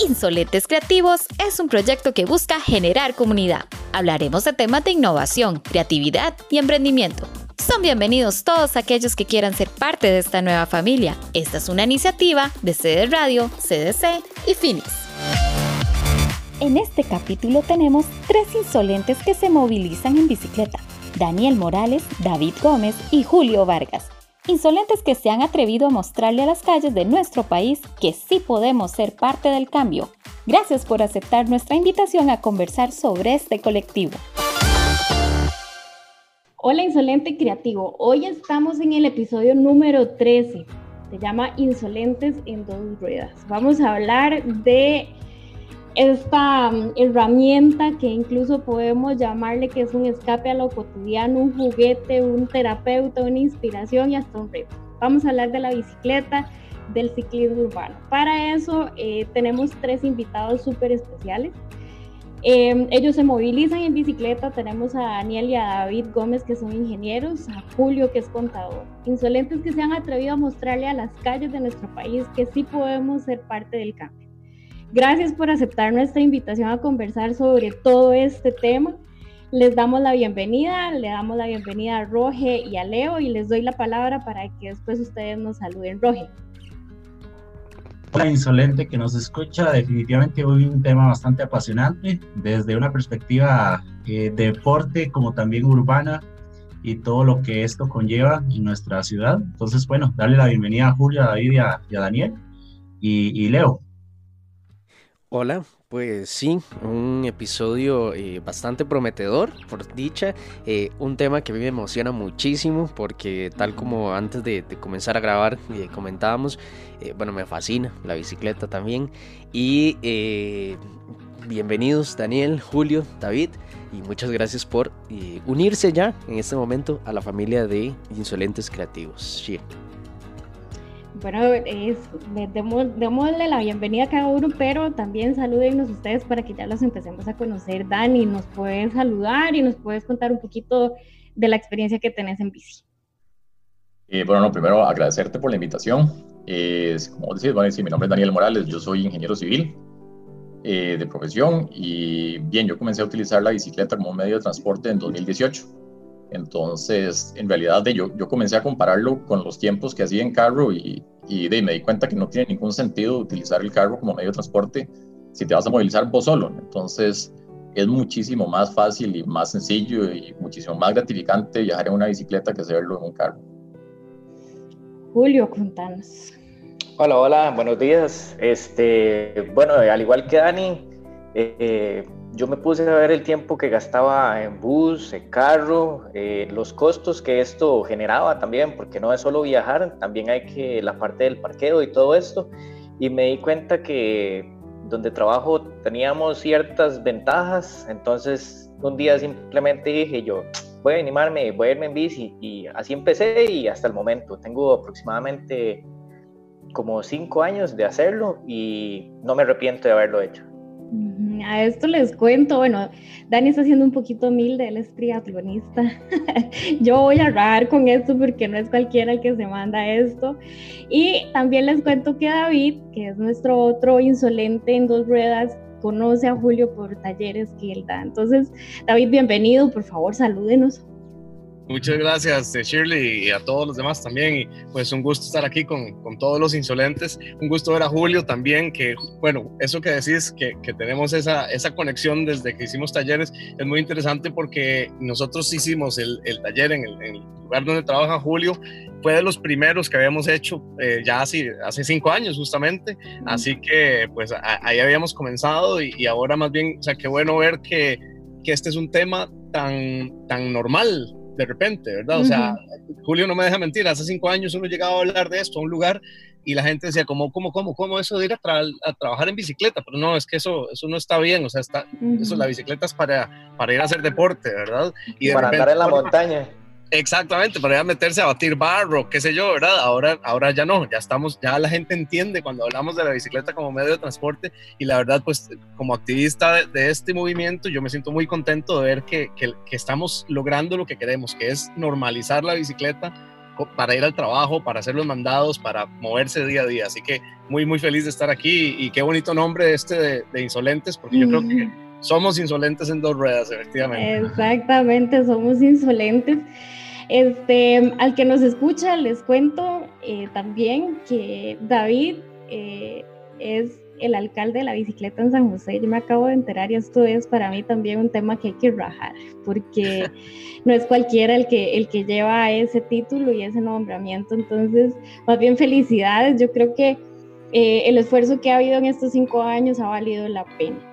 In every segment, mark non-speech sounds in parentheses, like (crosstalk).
Insolentes Creativos es un proyecto que busca generar comunidad. Hablaremos de temas de innovación, creatividad y emprendimiento. Son bienvenidos todos aquellos que quieran ser parte de esta nueva familia. Esta es una iniciativa de CD Radio, CDC y Finis. En este capítulo tenemos tres insolentes que se movilizan en bicicleta. Daniel Morales, David Gómez y Julio Vargas Insolentes que se han atrevido a mostrarle a las calles de nuestro país que sí podemos ser parte del cambio. Gracias por aceptar nuestra invitación a conversar sobre este colectivo. Hola Insolente Creativo, hoy estamos en el episodio número 13. Se llama Insolentes en dos ruedas. Vamos a hablar de esta mm, herramienta que incluso podemos llamarle que es un escape a lo cotidiano, un juguete, un terapeuta, una inspiración y hasta un reto. Vamos a hablar de la bicicleta, del ciclismo urbano. Para eso eh, tenemos tres invitados súper especiales. Em, ellos se movilizan en bicicleta. Tenemos a Daniel y a David Gómez, que son ingenieros, a Julio, que es contador. Insolentes que se han atrevido a mostrarle a las calles de nuestro país que sí podemos ser parte del cambio. Gracias por aceptar nuestra invitación a conversar sobre todo este tema. Les damos la bienvenida, le damos la bienvenida a Roge y a Leo y les doy la palabra para que después ustedes nos saluden. Roge. Hola insolente que nos escucha, definitivamente hoy un tema bastante apasionante desde una perspectiva eh, de deporte como también urbana y todo lo que esto conlleva en nuestra ciudad. Entonces, bueno, darle la bienvenida a Julio, a David y a, Daniel y Leo. Hola, pues sí, un episodio eh, bastante prometedor, por dicha, eh, un tema que a mí me emociona muchísimo porque tal como antes de, comenzar a grabar eh, comentábamos, bueno, me fascina la bicicleta también y bienvenidos Daniel, Julio, David y muchas gracias por unirse ya en este momento a la familia de Insolentes Creativos. Bueno, es, démosle la bienvenida a cada uno, pero también salúdennos ustedes para que ya los empecemos a conocer. Dani, nos puedes saludar y nos puedes contar un poquito de la experiencia que tenés en bici. Eh, bueno, no, primero agradecerte por la invitación. como decís, bueno, mi nombre es Daniel Morales, yo soy ingeniero civil eh, de profesión y bien, yo comencé a utilizar la bicicleta como medio de transporte en 2018 entonces, en realidad, de, yo, yo comencé a compararlo con los tiempos que hacía en carro y, y de, me di cuenta que no tiene ningún sentido utilizar el carro como medio de transporte si te vas a movilizar vos solo. Entonces, es muchísimo más fácil y más sencillo y muchísimo más gratificante viajar en una bicicleta que hacerlo en un carro. Julio, contanos. Hola, hola, buenos días. Este, bueno, al igual que Dani, eh, yo me puse a ver el tiempo que gastaba en bus, en carro, eh, los costos que esto generaba también, porque no es solo viajar, también hay que la parte del parqueo y todo esto. Y me di cuenta que donde trabajo teníamos ciertas ventajas, entonces un día simplemente dije yo, voy a animarme, voy a irme en bici y así empecé y hasta el momento tengo aproximadamente como cinco años de hacerlo y no me arrepiento de haberlo hecho. A esto les cuento, bueno, Dani está siendo un poquito humilde, él es triatlonista. (laughs) Yo voy a hablar con esto porque no es cualquiera el que se manda esto. Y también les cuento que David, que es nuestro otro insolente en dos ruedas, conoce a Julio por talleres que él da. Entonces, David, bienvenido, por favor, salúdenos. Muchas gracias, eh, Shirley, y a todos los demás también. Y pues un gusto estar aquí con, con, todos los insolentes. Un gusto ver a Julio también, que bueno, eso que decís, que, que tenemos esa, esa, conexión desde que hicimos talleres, es muy interesante porque nosotros hicimos el, el taller en el, lugar donde trabaja Julio. Fue de los primeros que habíamos hecho eh, ya hace, hace cinco años justamente. Así que pues ahí habíamos comenzado y, y ahora más bien, o sea, qué bueno ver que, que este es un tema tan, tan normal de repente, ¿verdad? O sea, Julio no me deja mentir, hace cinco años uno llegaba a hablar de esto a un lugar y la gente decía, ¿cómo, cómo, cómo, cómo eso de ir a, trabajar en bicicleta? Pero no, es que eso, eso no está bien, o sea, está, eso, la bicicleta es para, para ir a hacer deporte, ¿verdad? Y para andar en la montaña. Exactamente, para ir a meterse a batir barro, qué sé yo, ¿verdad? Ahora, ahora ya no, ya estamos, ya la gente entiende cuando hablamos de la bicicleta como medio de transporte y la verdad, pues como activista de, este movimiento, yo me siento muy contento de ver que, que, estamos logrando lo que queremos, que es normalizar la bicicleta para ir al trabajo, para hacer los mandados, para moverse día a día. Así que muy, muy feliz de estar aquí y qué bonito nombre este de, Insolentes, porque yo creo que somos insolentes en dos ruedas, efectivamente. Exactamente, somos insolentes. Este, al que nos escucha, les cuento eh, también que David eh, es el alcalde de la bicicleta en San José. Yo me acabo de enterar y esto es para mí también un tema que hay que rajar, porque (laughs) no es cualquiera el que, el que lleva ese título y ese nombramiento. Entonces, más bien felicidades. Yo creo que eh, el esfuerzo que ha habido en estos cinco años ha valido la pena.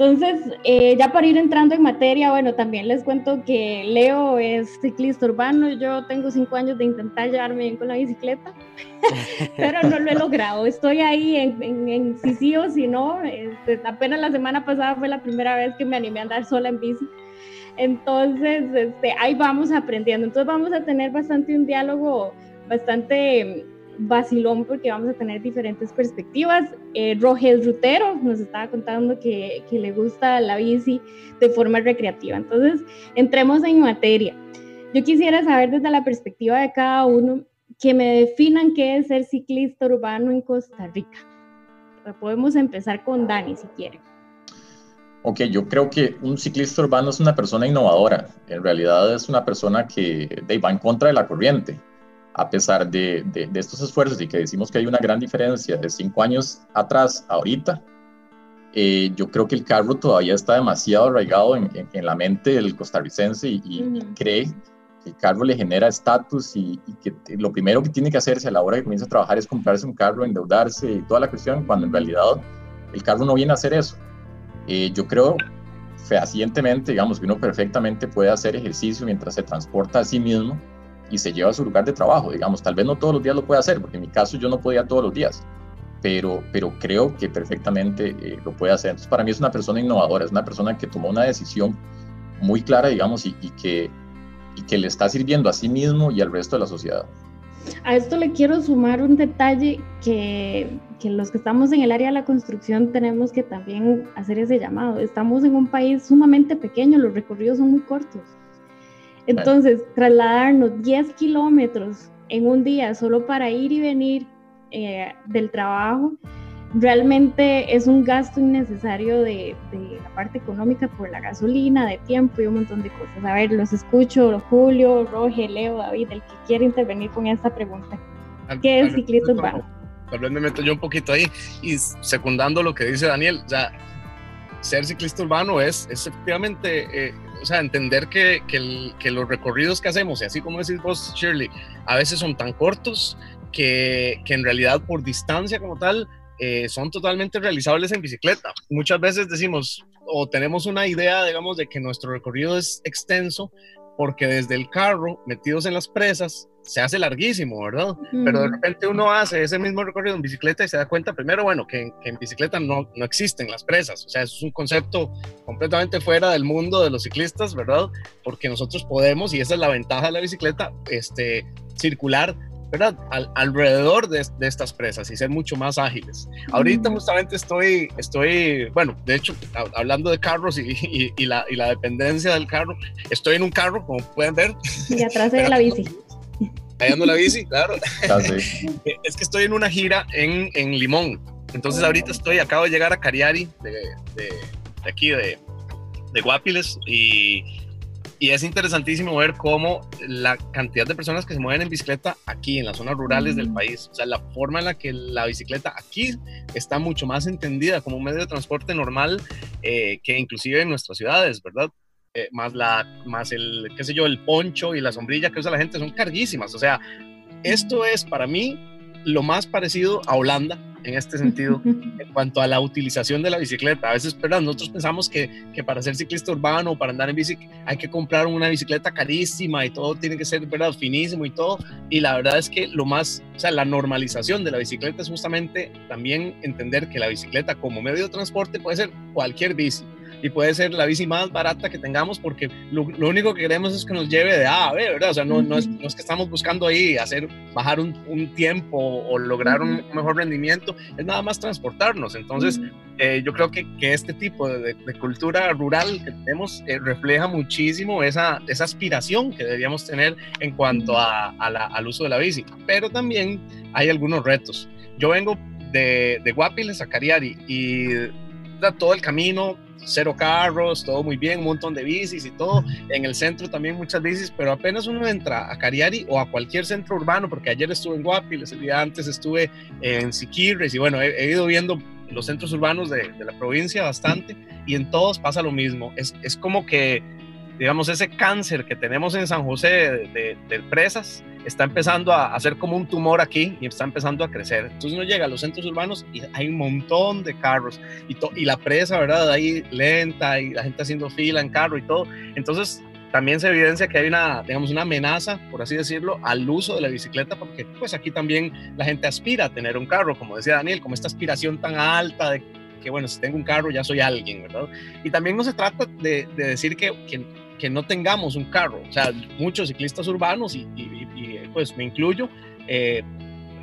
Entonces, eh, ya para ir entrando en materia, bueno, también les cuento que Leo es ciclista urbano, yo tengo cinco años de intentar llevarme bien con la bicicleta, (laughs) pero no lo he logrado, estoy ahí en, en, si sí o si no, este, apenas la semana pasada fue la primera vez que me animé a andar sola en bici, entonces este, ahí vamos aprendiendo, entonces vamos a tener bastante un diálogo bastante vacilón porque vamos a tener diferentes perspectivas. Eh, Rogel Rutero nos estaba contando que, le gusta la bici de forma recreativa. Entonces, entremos en materia. Yo quisiera saber desde la perspectiva de cada uno que me definan qué es ser ciclista urbano en Costa Rica. Podemos empezar con Dani si quiere. Ok, yo creo que un ciclista urbano es una persona innovadora. En realidad es una persona que va en contra de la corriente a pesar de, de, estos esfuerzos y que decimos que hay una gran diferencia de cinco años atrás ahorita, eh, yo creo que el carro todavía está demasiado arraigado en, en, la mente del costarricense y, cree que el carro le genera estatus y, que lo primero que tiene que hacerse a la hora que comienza a trabajar es comprarse un carro, endeudarse y toda la cuestión, cuando en realidad el carro no viene a hacer eso. Eh, yo creo fehacientemente, digamos, que uno perfectamente puede hacer ejercicio mientras se transporta a sí mismo y se lleva a su lugar de trabajo, digamos, tal vez no todos los días lo puede hacer, porque en mi caso yo no podía todos los días, pero, pero creo que perfectamente eh, lo puede hacer. Entonces, para mí es una persona innovadora, es una persona que tomó una decisión muy clara, digamos, y, que, y que le está sirviendo a sí mismo y al resto de la sociedad. A esto le quiero sumar un detalle que, que, los que estamos en el área de la construcción tenemos que también hacer ese llamado. Estamos en un país sumamente pequeño, los recorridos son muy cortos. Entonces, trasladarnos 10 kilómetros en un día solo para ir y venir eh, del trabajo, realmente es un gasto innecesario de, la parte económica por la gasolina, de tiempo y un montón de cosas. A ver, los escucho, Julio, Roge, Leo, David, el que quiere intervenir con esta pregunta. ¿Qué es ciclismo urbano? Tal vez me meto yo un poquito ahí y secundando lo que dice Daniel, ya ser ciclista urbano es, efectivamente, eh, o sea, entender que, que, los recorridos que hacemos, y así como decís vos, Shirley, a veces son tan cortos que, que en realidad por distancia como tal eh, son totalmente realizables en bicicleta. Muchas veces decimos o tenemos una idea, digamos, de que nuestro recorrido es extenso porque desde el carro, metidos en las presas, se hace larguísimo, ¿verdad? Pero de repente uno hace ese mismo recorrido en bicicleta y se da cuenta primero, bueno, que, en bicicleta no, no existen las presas, o sea, es un concepto completamente fuera del mundo de los ciclistas, ¿verdad? Porque nosotros podemos, y esa es la ventaja de la bicicleta, este, circular ¿verdad? alrededor de, estas presas y ser mucho más ágiles. Ahorita justamente estoy, estoy, bueno, de hecho, hablando de carros y, y, la, y, la, dependencia del carro, estoy en un carro, como pueden ver. Y atrás de (laughs) la bici. Ando la bici, claro. (laughs) Ah, es que estoy en una gira en, en Limón. Entonces ahorita estoy, acabo de llegar a Cariari, de, de, aquí, de, de Guapiles, y, y, es interesantísimo ver cómo la cantidad de personas que se mueven en bicicleta aquí, en las zonas rurales del país, o sea, la forma en la que la bicicleta aquí está mucho más entendida como un medio de transporte normal eh, que inclusive en nuestras ciudades, ¿verdad? Eh, más, la, más el, qué sé yo, el poncho y la sombrilla que usa la gente son carguísimas. O sea, esto es para mí lo más parecido a Holanda en este sentido (laughs) en cuanto a la utilización de la bicicleta. A veces, pero nosotros pensamos que, que, para ser ciclista urbano o para andar en bici hay que comprar una bicicleta carísima y todo tiene que ser ¿verdad? finísimo y todo. Y la verdad es que lo más, o sea, la normalización de la bicicleta es justamente también entender que la bicicleta como medio de transporte puede ser cualquier bici y puede ser la bici más barata que tengamos porque lo, único que queremos es que nos lleve de A a B, ¿verdad? O sea, no, no, es, no es, que estamos buscando ahí hacer, bajar un, un tiempo o lograr un mejor rendimiento, es nada más transportarnos. Entonces, eh, yo creo que, que, este tipo de, cultura rural que tenemos eh, refleja muchísimo esa, esa aspiración que deberíamos tener en cuanto a, al uso de la bici. Pero también hay algunos retos. Yo vengo de, de Guapiles a Cariari y todo el camino cero carros, todo muy bien, un montón de bicis y todo. En el centro también muchas bicis, pero apenas uno entra a Cariari o a cualquier centro urbano, porque ayer estuve en Guapiles, el día antes estuve en Siquirres y bueno, he, ido viendo los centros urbanos de, la provincia bastante y en todos pasa lo mismo. Es, es como que, digamos, ese cáncer que tenemos en San José de, de presas, está empezando a hacer como un tumor aquí y está empezando a crecer. Entonces uno llega a los centros urbanos y hay un montón de carros y, y la presa, ¿verdad? Ahí lenta y la gente haciendo fila en carro y todo. Entonces también se evidencia que hay una, digamos, una amenaza, por así decirlo, al uso de la bicicleta, porque pues aquí también la gente aspira a tener un carro, como decía Daniel, como esta aspiración tan alta de que, bueno, si tengo un carro ya soy alguien, ¿verdad? Y también no se trata de, de decir que, que, que, no tengamos un carro, o sea, muchos ciclistas urbanos y, y, pues me incluyo, eh,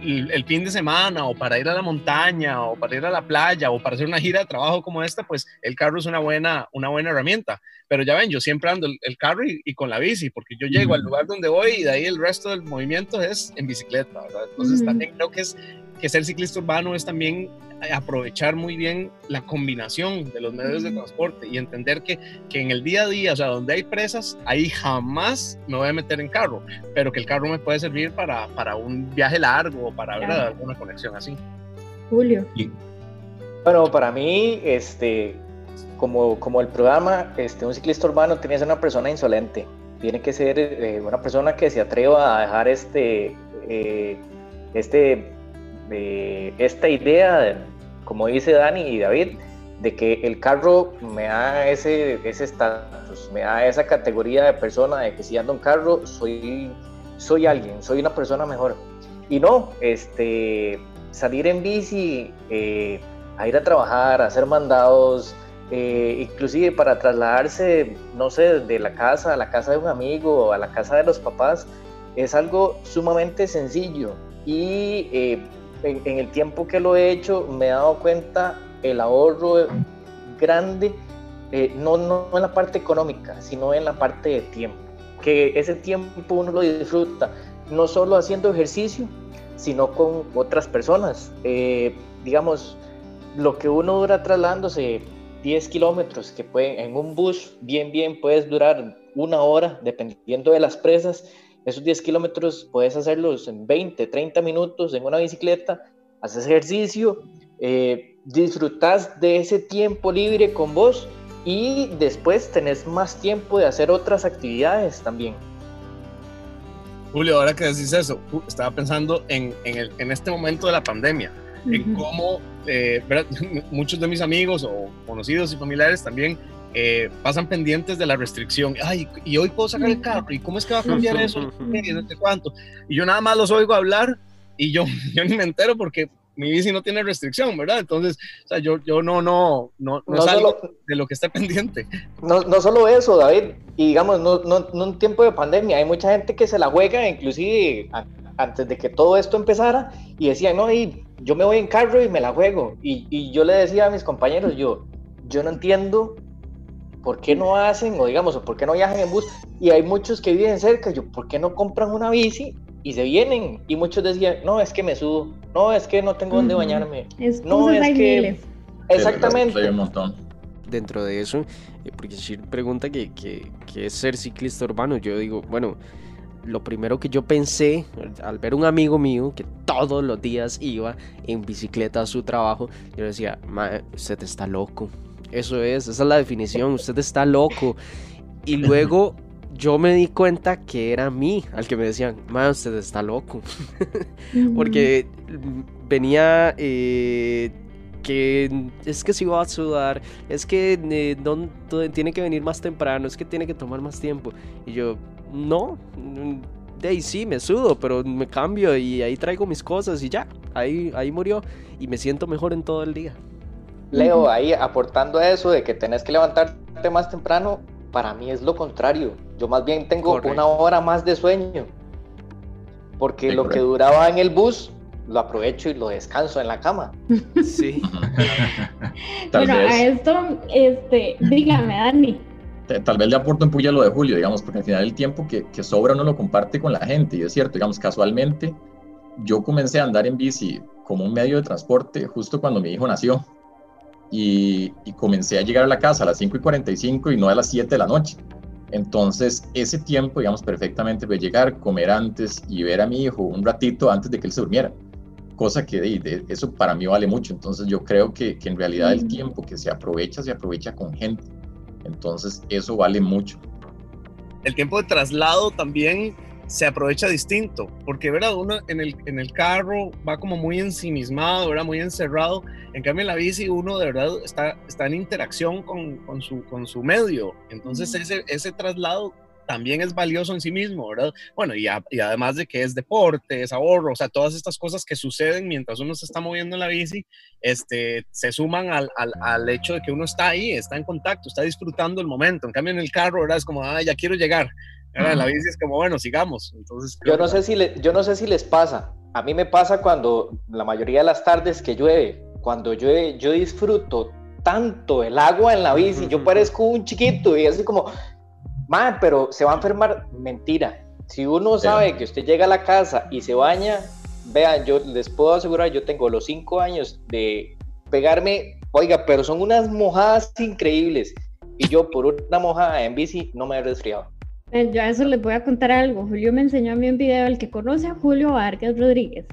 el, fin de semana o para ir a la montaña o para ir a la playa o para hacer una gira de trabajo como esta, pues el carro es una buena, una buena herramienta. Pero ya ven, yo siempre ando el, carro y, con la bici, porque yo llego al lugar donde voy y de ahí el resto del movimiento es en bicicleta, ¿verdad? Entonces también creo que es que ser ciclista urbano es también aprovechar muy bien la combinación de los medios de transporte y entender que, que, en el día a día, o sea, donde hay presas, ahí jamás me voy a meter en carro, pero que el carro me puede servir para, para un viaje largo o para ver alguna conexión así. Julio. Bueno, para mí, este, como, como el programa, este, un ciclista urbano tiene que ser una persona insolente, tiene que ser eh, una persona que se atreva a dejar este, eh, este de esta idea, como dice Dani y David, de que el carro me da ese estatus, me da esa categoría de persona, de que si ando en carro soy, soy alguien, soy una persona mejor. Y no, este, salir en bici, eh, a ir a trabajar, a hacer mandados, eh, inclusive para trasladarse, no sé, de la casa a la casa de un amigo a la casa de los papás, es algo sumamente sencillo y eh, en, el tiempo que lo he hecho me he dado cuenta el ahorro grande, eh, no, no en la parte económica, sino en la parte de tiempo. Que ese tiempo uno lo disfruta, no solo haciendo ejercicio, sino con otras personas. Eh, digamos, lo que uno dura trasladándose 10 kilómetros, que puede, en un bus bien, bien puedes durar una hora, dependiendo de las presas, esos 10 kilómetros puedes hacerlos en 20, 30 minutos en una bicicleta, haces ejercicio, eh, disfrutas de ese tiempo libre con vos y después tenés más tiempo de hacer otras actividades también. Julio, ahora que decís eso, estaba pensando en, en, este momento de la pandemia, en cómo eh, (laughs) muchos de mis amigos o conocidos y familiares también eh, pasan pendientes de la restricción. Ay, y hoy puedo sacar el carro, ¿y cómo es que va a cambiar eso? (laughs) Y no sé cuánto. Y yo nada más los oigo hablar y yo, (laughs) yo ni me entero porque mi bici no tiene restricción, ¿verdad? Entonces, o sea, yo, yo no, no, no, no, salgo de lo que está pendiente. No, no solo eso, David, y digamos, no, no, no en tiempo de pandemia, hay mucha gente que se la juega, inclusive antes de que todo esto empezara, y decían, no, y yo me voy en carro y me la juego. Y, y yo le decía a mis compañeros, yo, yo no entiendo ¿por qué no hacen, o digamos, por qué no viajan en bus? Y hay muchos que viven cerca, yo, ¿por qué no compran una bici y se vienen? Y muchos decían, no, es que me subo, no, es que no tengo dónde bañarme. no, es que... Exactamente. un montón. Dentro de eso, eh, porque Shir pregunta que, que, que es ser ciclista urbano, yo digo, bueno, lo primero que yo pensé al ver un amigo mío que todos los días iba en bicicleta a su trabajo, yo decía, usted está loco, eso es, esa es la definición. Usted está loco. Y luego (laughs) yo me di cuenta que era a mí al que me decían, man, usted está loco. (laughs) Porque venía eh, que es que si va a sudar, es que eh, tiene que venir más temprano, es que tiene que tomar más tiempo. Y yo, no, de ahí sí, me sudo, pero me cambio y ahí traigo mis cosas y ya, ahí, ahí murió. Y me siento mejor en todo el día. Leo, ahí aportando a eso de que tenés que levantarte más temprano, para mí es lo contrario. Yo más bien tengo una hora más de sueño. Porque lo que duraba en el bus, lo aprovecho y lo descanso en la cama. Sí. (laughs) bueno, a esto, este, dígame, Dani. Tal vez le aporto en puya lo de Julio, digamos, porque al final el tiempo que, que sobra uno lo comparte con la gente, y es cierto, digamos, casualmente yo comencé a andar en bici como un medio de transporte justo cuando mi hijo nació. Y, y, comencé a llegar a la casa a las 5 y 45 y no a las 7 de la noche. Entonces, ese tiempo, digamos, perfectamente puede llegar, comer antes y ver a mi hijo un ratito antes de que él se durmiera. Cosa que de, eso para mí vale mucho. Entonces, yo creo que, que en realidad el tiempo que se aprovecha, se aprovecha con gente. Entonces, eso vale mucho. El tiempo de traslado también se aprovecha distinto, porque ¿verdad? uno en el, en el carro va como muy ensimismado, ¿verdad? muy encerrado, en cambio en la bici uno de verdad está, está en interacción con, con, su, con su medio, entonces ese, ese traslado también es valioso en sí mismo, ¿verdad? Bueno, y, y, además de que es deporte, es ahorro, o sea, todas estas cosas que suceden mientras uno se está moviendo en la bici, este, se suman al, al, al, hecho de que uno está ahí, está en contacto, está disfrutando el momento. En cambio, en el carro, ¿verdad? Es como, ah, ya quiero llegar. La bici es como, bueno, sigamos. Entonces, yo, no sé si le, yo no sé si les pasa. A mí me pasa cuando la mayoría de las tardes que llueve, cuando llueve, yo disfruto tanto el agua en la bici. Yo parezco un chiquito y así como, man, pero se va a enfermar. Mentira. Si uno sabe que usted llega a la casa y se baña, vean, yo les puedo asegurar, yo tengo los cinco años de pegarme, oiga, pero son unas mojadas increíbles. Y yo por una mojada en bici no me he resfriado. Eh, yo a eso les voy a contar algo. Julio me enseñó a mí un video, el que conoce a Julio Vargas Rodríguez.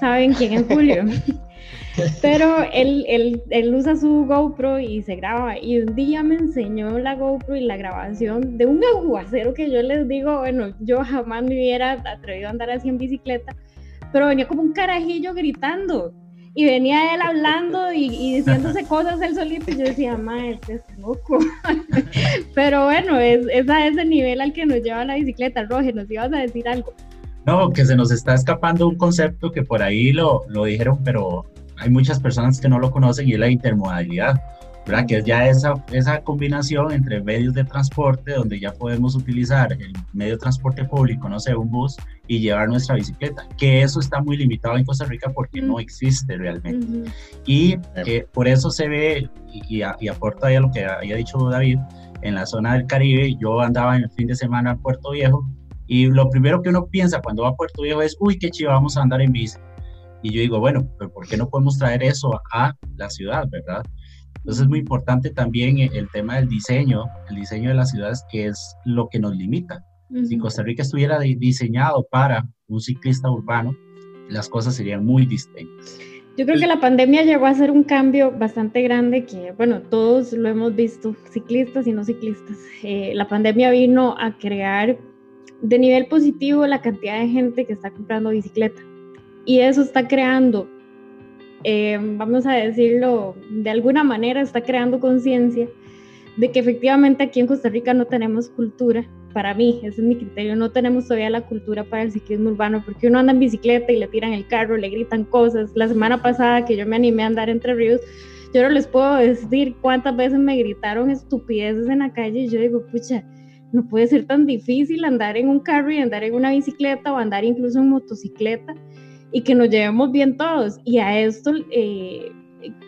¿Saben quién es Julio? (laughs) (laughs) Pero él, él, él, usa su GoPro y se graba. Y un día me enseñó la GoPro y la grabación de un aguacero que yo les digo, bueno, yo jamás me hubiera atrevido a andar así en bicicleta, pero venía como un carajillo gritando y venía él hablando y, diciéndose cosas él solito y yo decía, ma, este es loco. (laughs) Pero bueno, es, a ese nivel al que nos lleva la bicicleta. Roger, nos ibas a decir algo. No, que se nos está escapando un concepto que por ahí lo, lo dijeron, pero hay muchas personas que no lo conocen y es la intermodalidad. ¿Verdad? que es ya esa, esa combinación entre medios de transporte donde ya podemos utilizar el medio de transporte público, no sé, un bus, y llevar nuestra bicicleta, que eso está muy limitado en Costa Rica porque no existe realmente. Y eh, por eso se ve, y, y, aporta a lo que había dicho David, en la zona del Caribe, yo andaba en el fin de semana en Puerto Viejo, y lo primero que uno piensa cuando va a Puerto Viejo es, uy, qué chido, vamos a andar en bici. Y yo digo, bueno, pero ¿por qué no podemos traer eso a la ciudad, verdad? Entonces es muy importante también el tema del diseño, el diseño de las ciudades, que es lo que nos limita. Si Costa Rica estuviera diseñado para un ciclista urbano, las cosas serían muy distintas. Yo creo que la pandemia llegó a hacer un cambio bastante grande que, bueno, todos lo hemos visto, ciclistas y no ciclistas. Eh, la pandemia vino a crear de nivel positivo la cantidad de gente que está comprando bicicleta. Y eso está creando, eh, vamos a decirlo, de alguna manera está creando conciencia de que efectivamente aquí en Costa Rica no tenemos cultura para mí, ese es mi criterio, no tenemos todavía la cultura para el ciclismo urbano, porque uno anda en bicicleta y le tiran el carro, le gritan cosas. La semana pasada que yo me animé a andar entre ríos, yo no les puedo decir cuántas veces me gritaron estupideces en la calle y yo digo, pucha, no puede ser tan difícil andar en un carro y andar en una bicicleta o andar incluso en motocicleta y que nos llevemos bien todos. Y a esto eh,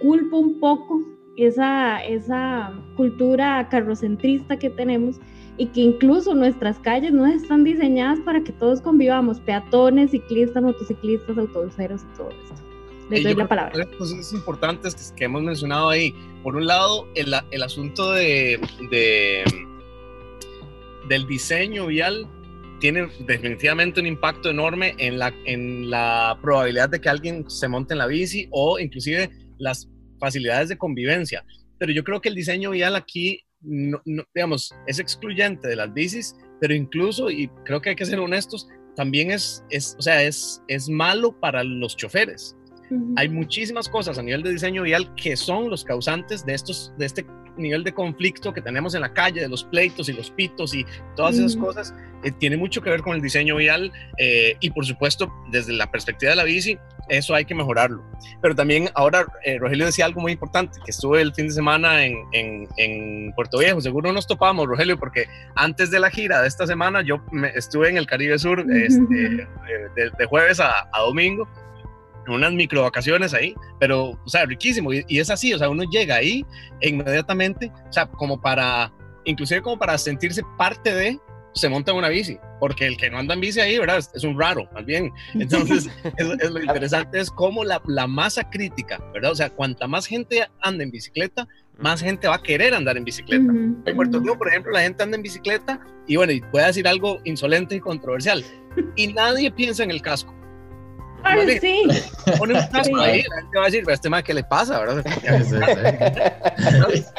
culpo un poco esa, esa cultura carrocentrista que tenemos y que incluso nuestras calles no están diseñadas para que todos convivamos, peatones, ciclistas, motociclistas, autobuseros y todo esto. Les doy la palabra. Tres cosas importantes que, hemos mencionado ahí. Por un lado, el, el asunto de, de, del diseño vial tiene definitivamente un impacto enorme en la, en la probabilidad de que alguien se monte en la bici o inclusive las facilidades de convivencia. Pero yo creo que el diseño vial aquí no, digamos, es excluyente de las bicis, pero incluso, y creo que hay que ser honestos, también es, es o sea, es, es malo para los choferes. Hay muchísimas cosas a nivel de diseño vial que son los causantes de, estos, de este nivel de conflicto que tenemos en la calle, de los pleitos y los pitos y todas esas cosas, eh, tiene mucho que ver con el diseño vial eh, y por supuesto desde la perspectiva de la bici, eso hay que mejorarlo. Pero también ahora eh, Rogelio decía algo muy importante, que estuve el fin de semana en, en, Puerto Viejo, seguro nos topamos Rogelio, porque antes de la gira de esta semana yo me, estuve en el Caribe Sur este, (laughs) de, jueves a, a domingo unas micro vacaciones ahí, pero, o sea, riquísimo. Y, y, es así, o sea, uno llega ahí e inmediatamente, o sea, como para, inclusive como para sentirse parte de, se monta en una bici, porque el que no anda en bici ahí, ¿verdad? Es, un raro, más bien. Entonces, (laughs) es, lo interesante es cómo la, la, masa crítica, ¿verdad? O sea, cuanta más gente anda en bicicleta, más gente va a querer andar en bicicleta. En Puerto Rico, por ejemplo, la gente anda en bicicleta y bueno, y puede decir algo insolente y controversial, y nadie piensa en el casco. Ay, sí. Pone un casco ahí, la gente va a decir, este más, ¿qué le pasa? ¿verdad? (laughs)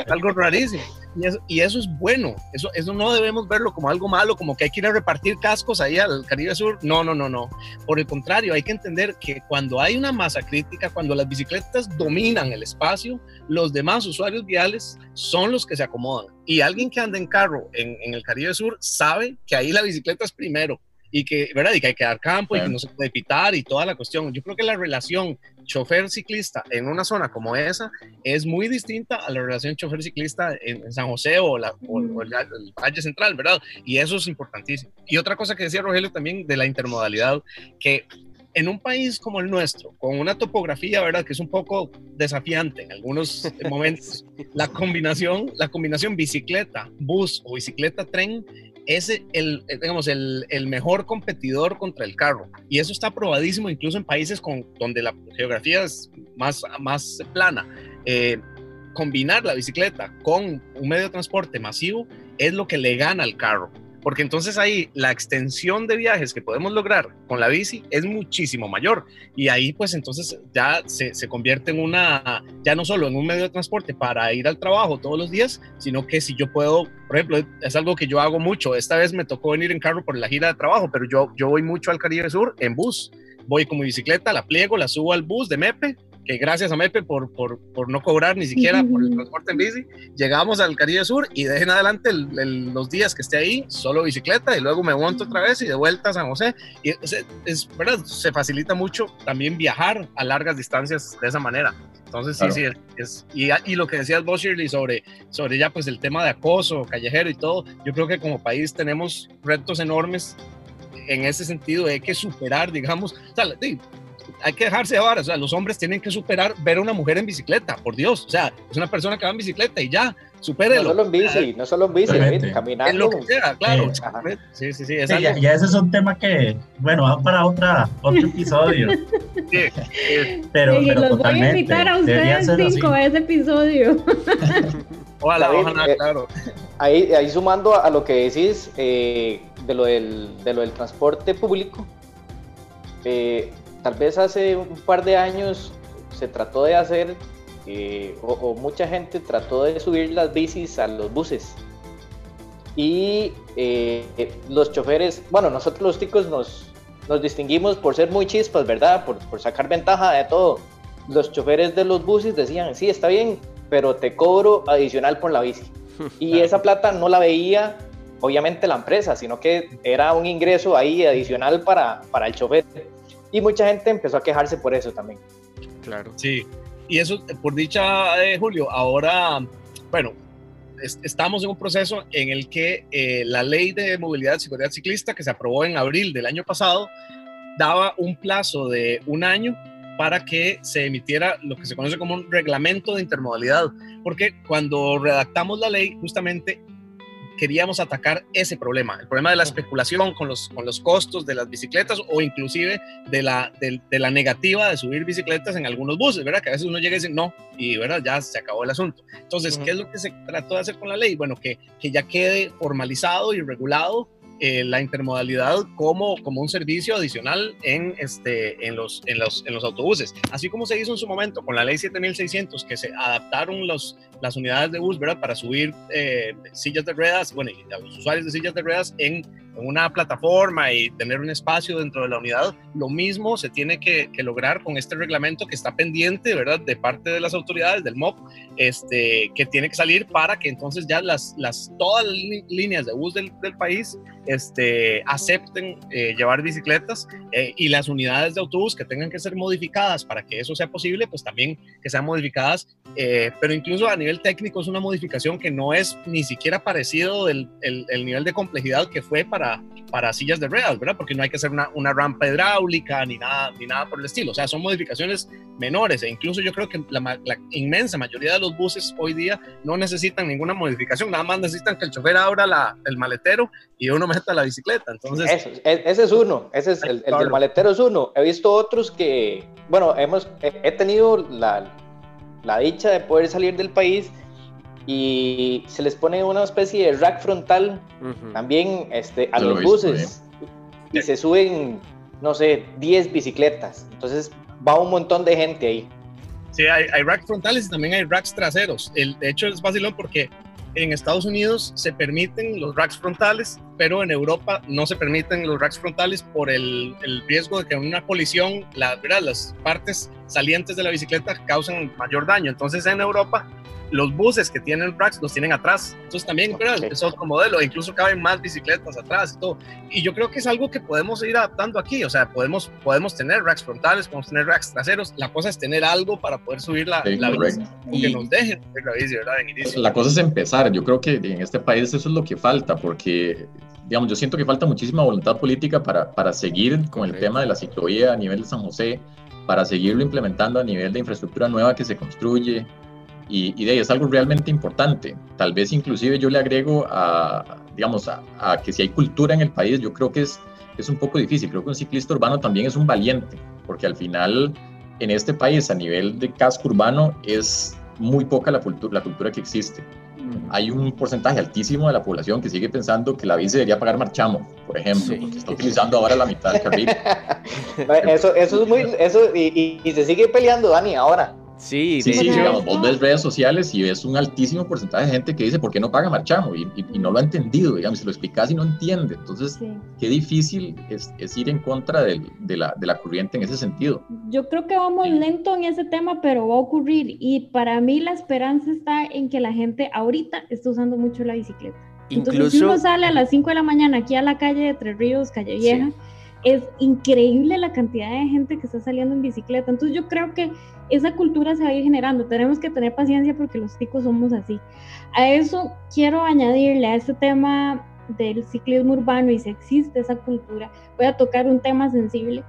(laughs) algo rarísimo. Y eso, y eso, es bueno, eso, eso no debemos verlo como algo malo, como que hay que ir a repartir cascos ahí al Caribe Sur. No, no, no, no. Por el contrario, hay que entender que cuando hay una masa crítica, cuando las bicicletas dominan el espacio, los demás usuarios viales son los que se acomodan. Y alguien que anda en carro en, en el Caribe Sur sabe que ahí la bicicleta es primero y que, ¿verdad? Y que hay que dar campo y que no se puede pitar y toda la cuestión. Yo creo que la relación chofer-ciclista en una zona como esa es muy distinta a la relación chofer-ciclista en, San José o, la, el, Valle Central, ¿verdad? Y eso es importantísimo. Y otra cosa que decía Rogelio también de la intermodalidad, que en un país como el nuestro, con una topografía, ¿verdad? Que es un poco desafiante en algunos (laughs) momentos, la combinación, la combinación bicicleta, bus o bicicleta, tren es el, digamos, el, el, mejor competidor contra el carro. Y eso está probadísimo incluso en países con, donde la geografía es más, más plana. Eh, combinar la bicicleta con un medio de transporte masivo es lo que le gana al carro porque entonces ahí la extensión de viajes que podemos lograr con la bici es muchísimo mayor. Y ahí pues entonces ya se, convierte en una, ya no solo en un medio de transporte para ir al trabajo todos los días, sino que si yo puedo, por ejemplo, es algo que yo hago mucho, esta vez me tocó venir en carro por la gira de trabajo, pero yo, yo voy mucho al Caribe Sur en bus, voy como bicicleta, la pliego, la subo al bus de Mepe que gracias a Mepe por, por, por, no cobrar ni siquiera por el transporte en bici, llegamos al Caribe Sur y de en adelante los días que esté ahí, solo bicicleta y luego me monto otra vez y de vuelta a San José. Y es, verdad, se facilita mucho también viajar a largas distancias de esa manera. Entonces, sí, sí, es, y, y, lo que decías vos, Shirley, sobre, sobre ya pues el tema de acoso callejero y todo, yo creo que como país tenemos retos enormes en ese sentido, hay que superar, digamos, o sea, hay que dejarse llevar, o sea, los hombres tienen que superar ver a una mujer en bicicleta, por Dios, o sea, es una persona que va en bicicleta y ya, supérelo. No solo en bici, no solo en bici, caminando. En lo que sea, claro. sí, sí, sí. ya, ese es un tema que, bueno, va para otra, otro episodio. sí, pero, pero los voy a invitar a ustedes cinco a ese episodio. (laughs) ojalá, ojalá, eh, claro. Ahí, ahí sumando a lo que decís eh, de, lo del, de lo del transporte público, eh, tal vez hace un par de años se trató de hacer, eh, o, mucha gente trató de subir las bicis a los buses. Y eh, los choferes, bueno, nosotros los ticos nos, nos distinguimos por ser muy chispas, ¿verdad? Por, por sacar ventaja de todo. Los choferes de los buses decían, sí, está bien, pero te cobro adicional por la bici. (laughs) Y esa plata no la veía obviamente la empresa, sino que era un ingreso ahí adicional para, para el chofer. Y mucha gente empezó a quejarse por eso también. Claro. Sí, y eso, por dicha, de Julio, ahora, bueno, estamos en un proceso en el que eh, la ley de movilidad y seguridad ciclista que se aprobó en abril del año pasado daba un plazo de un año para que se emitiera lo que se conoce como un reglamento de intermodalidad, porque cuando redactamos la ley, justamente queríamos atacar ese problema, el problema de la especulación con los, con los costos de las bicicletas o inclusive de la, de, la negativa de subir bicicletas en algunos buses, ¿verdad? Que a veces uno llega y dice, no, y ¿verdad? ya se acabó el asunto. Entonces, ¿qué es lo que se trató de hacer con la ley? Bueno, que, que ya quede formalizado y regulado eh, la intermodalidad como, como un servicio adicional en, este, en, los, en, los, en los autobuses. Así como se hizo en su momento con la ley 7600, que se adaptaron los, las unidades de bus ¿verdad? para subir eh, sillas de ruedas, bueno, y los usuarios de sillas de ruedas en en una plataforma y tener un espacio dentro de la unidad, lo mismo se tiene que, lograr con este reglamento que está pendiente, ¿verdad?, de parte de las autoridades del MOP, este, que tiene que salir para que entonces ya las, las todas las líneas de bus del, del país este, acepten eh, llevar bicicletas eh, y las unidades de autobús que tengan que ser modificadas para que eso sea posible, pues también que sean modificadas, eh, pero incluso a, nivel técnico es una modificación que no es ni siquiera parecido del el, el nivel de complejidad que fue para, para sillas de ruedas, ¿verdad? Porque no hay que hacer una, una, rampa hidráulica ni nada, ni nada por el estilo. O sea, son modificaciones menores e incluso yo creo que la, la, inmensa mayoría de los buses hoy día no necesitan ninguna modificación, nada más necesitan que el chofer abra la, el maletero y uno (laughs) meta la bicicleta. Entonces, Eso, ese es uno, ese es el, el del maletero es uno. He visto otros que, bueno, hemos, he tenido la, la dicha de poder salir del país y se les pone una especie de rack frontal uh -huh. también este, a Yo los buses y se suben, no sé, 10 bicicletas. Entonces va un montón de gente ahí. Sí, hay, hay racks frontales y también hay racks traseros. El, de hecho, es fácil porque en Estados Unidos se permiten los racks frontales, pero en Europa no se permiten los racks frontales por el, riesgo de que en una colisión las partes salientes de la bicicleta causan mayor daño. Entonces en Europa los buses que tienen racks los tienen atrás. Entonces también ¿verdad? es otro modelo, incluso caben más bicicletas atrás y todo. Y yo creo que es algo que podemos ir adaptando aquí. O sea, podemos, podemos tener racks frontales, podemos tener racks traseros. La cosa es tener algo para poder subir la, sí, la bici, y que nos dejen subir la bici, ¿verdad? En inicio. La cosa es empezar. Yo creo que en este país eso es lo que falta, porque digamos, yo siento que falta muchísima voluntad política para, para seguir con el tema de la ciclovía a nivel de San José, para seguirlo implementando a nivel de infraestructura nueva que se construye, y, y de ahí es algo realmente importante. Tal vez inclusive yo le agrego a, digamos, a, a, que si hay cultura en el país, yo creo que es, es un poco difícil. Creo que un ciclista urbano también es un valiente, porque al final en este país a nivel de casco urbano es muy poca la cultura, la cultura que existe. Hay un porcentaje altísimo de la población que sigue pensando que la bici debería pagar marchamo, por ejemplo, sí. porque está utilizando ahora la mitad del carril. (laughs) eso, eso es muy, eso, y, y, y se sigue peleando, Dani, ahora. Sí, sí, sí digamos, vos ves redes sociales y ves un altísimo porcentaje de gente que dice, ¿por qué no paga marchamo? Y, y, y no lo ha entendido, digamos, si lo explicas y no entiende. Entonces, sí. qué difícil es, es ir en contra de, de, la, de, la, corriente en ese sentido. Yo creo que vamos lento en ese tema, pero va a ocurrir. Y para mí la esperanza está en que la gente ahorita está usando mucho la bicicleta. Incluso... Entonces, si uno sale a las 5 de la mañana aquí a la calle de Tres Ríos, Calle Vieja, sí es increíble la cantidad de gente que está saliendo en bicicleta. Entonces yo creo que esa cultura se va a ir generando. Tenemos que tener paciencia porque los ticos somos así. A eso quiero añadirle a este tema del ciclismo urbano y si existe esa cultura, voy a tocar un tema sensible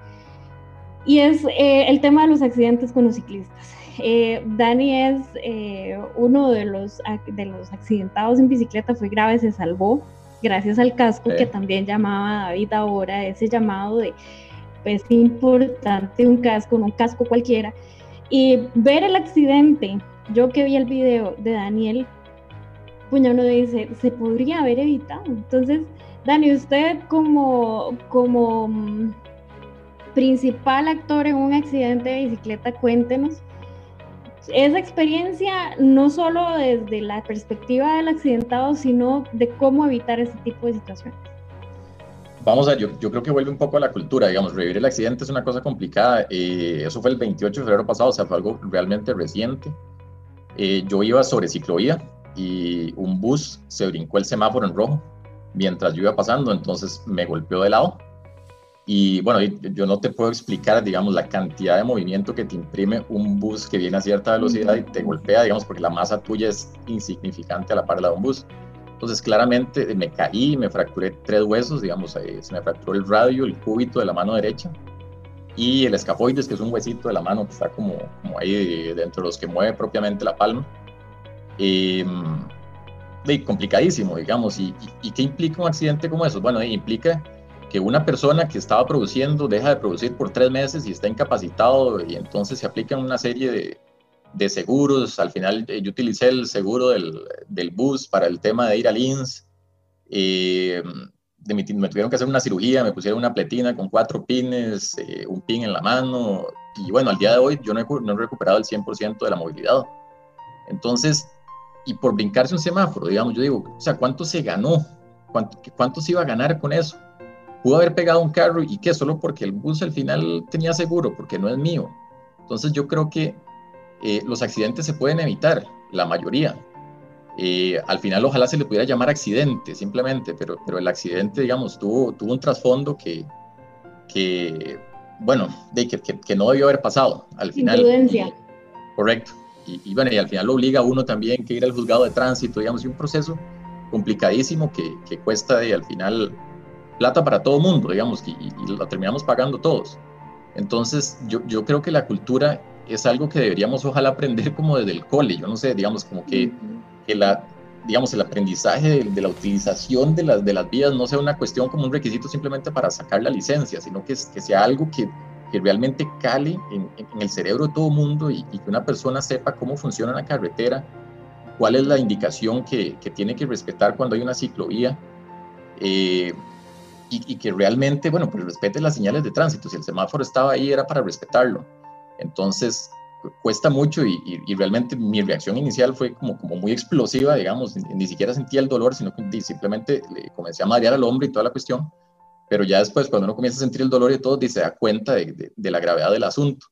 y es eh, el tema de los accidentes con los ciclistas. Eh, Dani es eh, uno de los, de los accidentados en bicicleta, fue grave, se salvó, gracias al casco que también llamaba David ahora, ese llamado de, pues importante un casco, no un casco cualquiera, y ver el accidente, yo que vi el video de Daniel, pues uno dice, se podría haber evitado. Entonces, Dani, usted como, como mm, principal actor en un accidente de bicicleta, cuéntenos esa experiencia no solo desde la perspectiva del accidentado, sino de cómo evitar ese tipo de situaciones. Vamos a, yo, yo creo que vuelve un poco a la cultura, digamos, revivir el accidente es una cosa complicada. Eh, eso fue el 28 de febrero pasado, o sea, fue algo realmente reciente. Eh, yo iba sobre ciclovía y un bus se brincó el semáforo en rojo mientras yo iba pasando, entonces me golpeó de lado y bueno, yo no te puedo explicar, digamos, la cantidad de movimiento que te imprime un bus que viene a cierta velocidad y te golpea, digamos, porque la masa tuya es insignificante a la par de la de un bus. Entonces, claramente me caí, me fracturé tres huesos, digamos, eh, se me fracturó el radio, el cúbito de la mano derecha y el escafoides, que es un huesito de la mano que está como, como ahí dentro de los que mueve propiamente la palma. Eh, complicadísimo, digamos. ¿Y, y, y qué implica un accidente como eso? Bueno, implica que una persona que estaba produciendo deja de producir por tres meses y está incapacitado y entonces se aplican una serie de, de seguros. Al final eh, yo utilicé el seguro del, del, bus para el tema de ir al INS. Eh, me tuvieron que hacer una cirugía, me pusieron una pletina con cuatro pines, eh, un pin en la mano. Y bueno, al día de hoy yo no he, no he recuperado el 100% de la movilidad. Entonces, y por brincarse un semáforo, digamos, yo digo, o sea, ¿cuánto se ganó? ¿Cuánto, cuánto se iba a ganar con eso? Pudo haber pegado un carro y que solo porque el bus al final tenía seguro, porque no es mío. Entonces yo creo que eh, los accidentes se pueden evitar, la mayoría. Eh, al final ojalá se le pudiera llamar accidente simplemente, pero, pero el accidente, digamos, tuvo, tuvo un trasfondo que, que bueno, de, que, que, que, no debió haber pasado al final. Imprudencia. Correcto. y, bueno, y al final lo obliga a uno también que ir al juzgado de tránsito, digamos, y un proceso complicadísimo que, que cuesta y al final plata para todo mundo, digamos, y, y, lo terminamos pagando todos. Entonces, yo, yo creo que la cultura es algo que deberíamos ojalá aprender como desde el cole, yo no sé, digamos, como que, que la, digamos, el aprendizaje de, la utilización de las, de las vías no sea una cuestión como un requisito simplemente para sacar la licencia, sino que, que sea algo que, que realmente cale en, en, el cerebro de todo mundo y, y, que una persona sepa cómo funciona la carretera, cuál es la indicación que, que tiene que respetar cuando hay una ciclovía. Eh, y, y, que realmente, bueno, pues respete las señales de tránsito. Si el semáforo estaba ahí era para respetarlo. Entonces, cuesta mucho y, y, realmente mi reacción inicial fue como, como muy explosiva, digamos, ni, ni, siquiera sentía el dolor, sino que simplemente le comencé a marear al hombre y toda la cuestión, pero ya después cuando uno comienza a sentir el dolor y todo, se da cuenta de, de, de la gravedad del asunto.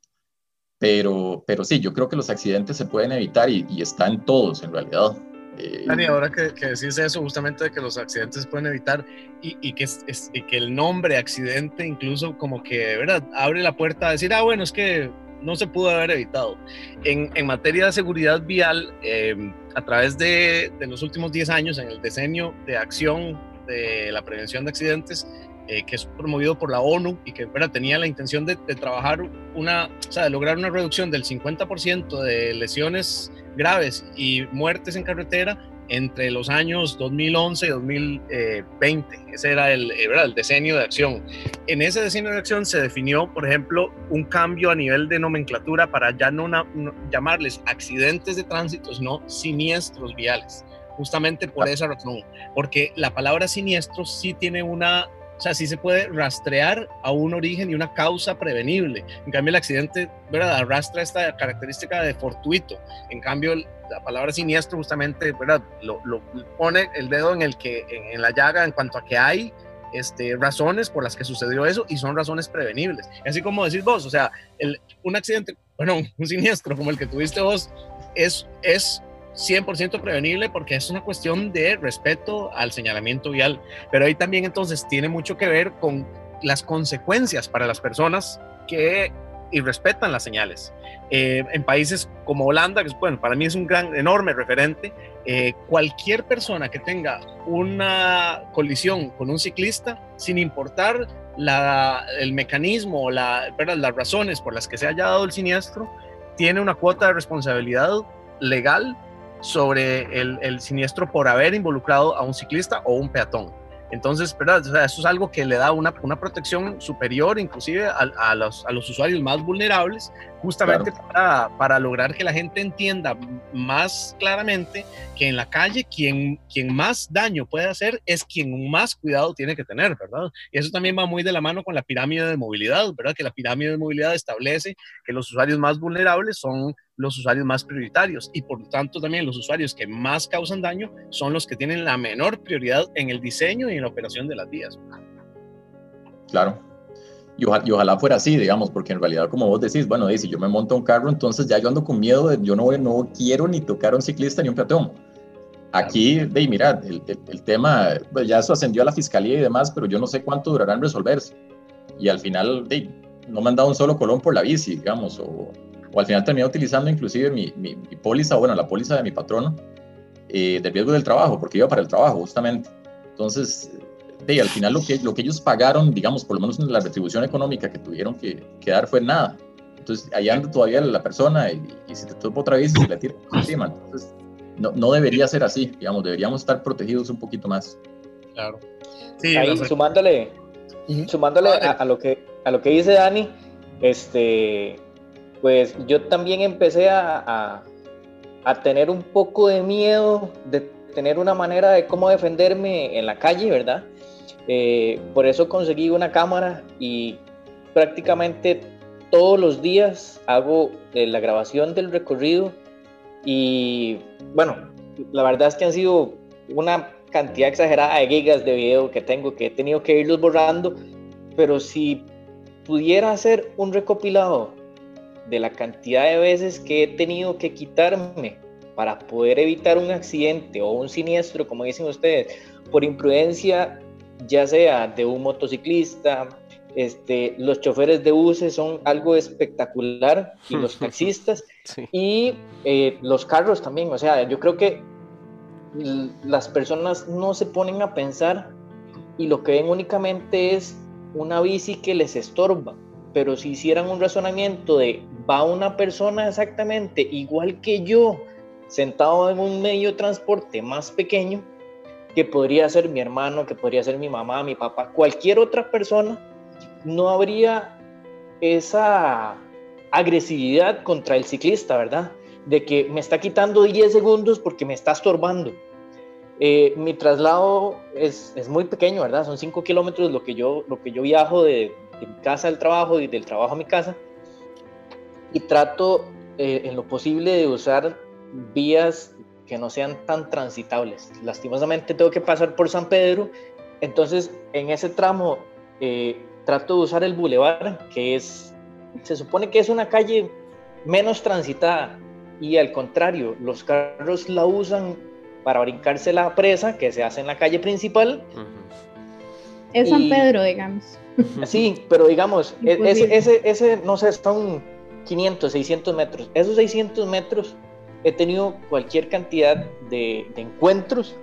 Pero, pero sí, yo creo que los accidentes se pueden evitar y, y está en todos en realidad. Eh, Dani, ahora que, que, decís eso, justamente de que los accidentes se pueden evitar y, y que, es, y que el nombre accidente incluso como que, ¿verdad? Abre la puerta a decir, ah, bueno, es que no se pudo haber evitado. En, en materia de seguridad vial, eh, a través de, de, los últimos 10 años, en el diseño de acción de la prevención de accidentes, eh, que es promovido por la ONU y que bueno, tenía la intención de, de, trabajar una, o sea, de lograr una reducción del 50% de lesiones graves y muertes en carretera entre los años 2011 y 2020. Ese era el, era el decenio de acción. En ese decenio de acción se definió, por ejemplo, un cambio a nivel de nomenclatura para ya no, una, no llamarles accidentes de tránsito, sino siniestros viales. Justamente por esa razón, porque la palabra siniestro sí tiene una o sea, sí se puede rastrear a un origen y una causa prevenible. En cambio, el accidente, ¿verdad? Arrastra esta característica de fortuito. En cambio, la palabra siniestro justamente, ¿verdad? Lo, lo pone el dedo en, el que, en, en, la llaga en cuanto a que hay este, razones por las que sucedió eso y son razones prevenibles. Así como decís vos, o sea, el, un accidente, bueno, un siniestro como el que tuviste vos, es, es 100% prevenible porque es una cuestión de respeto al señalamiento vial. Pero ahí también entonces tiene mucho que ver con las consecuencias para las personas que irrespetan las señales. Eh, en países como Holanda, que bueno, para mí es un gran, enorme referente, eh, cualquier persona que tenga una colisión con un ciclista, sin importar la, el mecanismo o la, las razones por las que se haya dado el siniestro, tiene una cuota de responsabilidad legal sobre el, el, siniestro por haber involucrado a un ciclista o un peatón. Entonces, ¿verdad? O sea, eso es algo que le da una, una protección superior inclusive a, a, los, a, los, usuarios más vulnerables, justamente claro. para, para, lograr que la gente entienda más claramente que en la calle quien, quien más daño puede hacer es quien más cuidado tiene que tener, ¿verdad? Y eso también va muy de la mano con la pirámide de movilidad, ¿verdad? Que la pirámide de movilidad establece que los usuarios más vulnerables son los usuarios más prioritarios y por lo tanto también los usuarios que más causan daño son los que tienen la menor prioridad en el diseño y en la operación de las vías. Claro. Y, ojalá, y ojalá fuera así, digamos, porque en realidad, como vos decís, bueno, si yo me monto un carro, entonces ya yo ando con miedo, de, yo no, no quiero ni tocar a un ciclista ni un peatón. Aquí, de, mira, el, el, el tema, pues ya eso ascendió a la fiscalía y demás, pero yo no sé cuánto durarán resolverse. Y al final, de, no me han dado un solo colón por la bici, digamos, o, o al final terminé utilizando inclusive mi, mi, mi, póliza, bueno, la póliza de mi patrono, eh, del riesgo del trabajo, porque iba para el trabajo justamente. Entonces, de, al final lo que, lo que ellos pagaron, digamos, por lo menos en la retribución económica que tuvieron que, que dar fue nada. Entonces, ahí anda todavía la persona y, y si te topa otra vez, se le tira encima. Entonces, no, no debería ser así, digamos, deberíamos estar protegidos un poquito más. Claro. Sí, ahí, sumándole, uh -huh. sumándole a, a, lo que, a lo que dice Dani, este, pues yo también empecé a, a, tener un poco de miedo de tener una manera de cómo defenderme en la calle, ¿verdad? Eh, por eso conseguí una cámara y prácticamente todos los días hago eh, la grabación del recorrido y bueno, la verdad es que han sido una cantidad exagerada de gigas de video que tengo que he tenido que irlos borrando, pero si pudiera hacer un recopilado de la cantidad de veces que he tenido que quitarme para poder evitar un accidente o un siniestro, como dicen ustedes, por imprudencia, ya sea de un motociclista, Este, los choferes de buses son algo espectacular y (laughs) los taxistas y eh, los carros también. O sea, yo creo que las personas no se ponen a pensar y lo que ven únicamente es una bici que les estorba. Pero si hicieran un razonamiento de va una persona exactamente igual que yo, sentado en un medio de transporte más pequeño, que podría ser mi hermano, que podría ser mi mamá, mi papá, cualquier otra persona, no habría esa agresividad contra el ciclista, ¿verdad? De que me está quitando 10 segundos porque me está estorbando. Eh, mi traslado es, es, muy pequeño, ¿verdad? Son 5 kilómetros lo, que yo, lo que yo viajo de, casa al trabajo y del trabajo a mi casa. Y trato eh, en lo posible de usar vías que no sean tan transitables. Lastimosamente tengo que pasar por San Pedro, entonces en ese tramo eh, trato de usar el bulevar, que es, se supone que es una calle menos transitada y al contrario, los carros la usan para brincarse la presa que se hace en la calle principal. Es San Pedro, digamos. (laughs) Sí, pero digamos, e-, ese, ese, ese, no sé, son 500, 600 metros. Esos 600 metros he tenido cualquier cantidad de, encuentros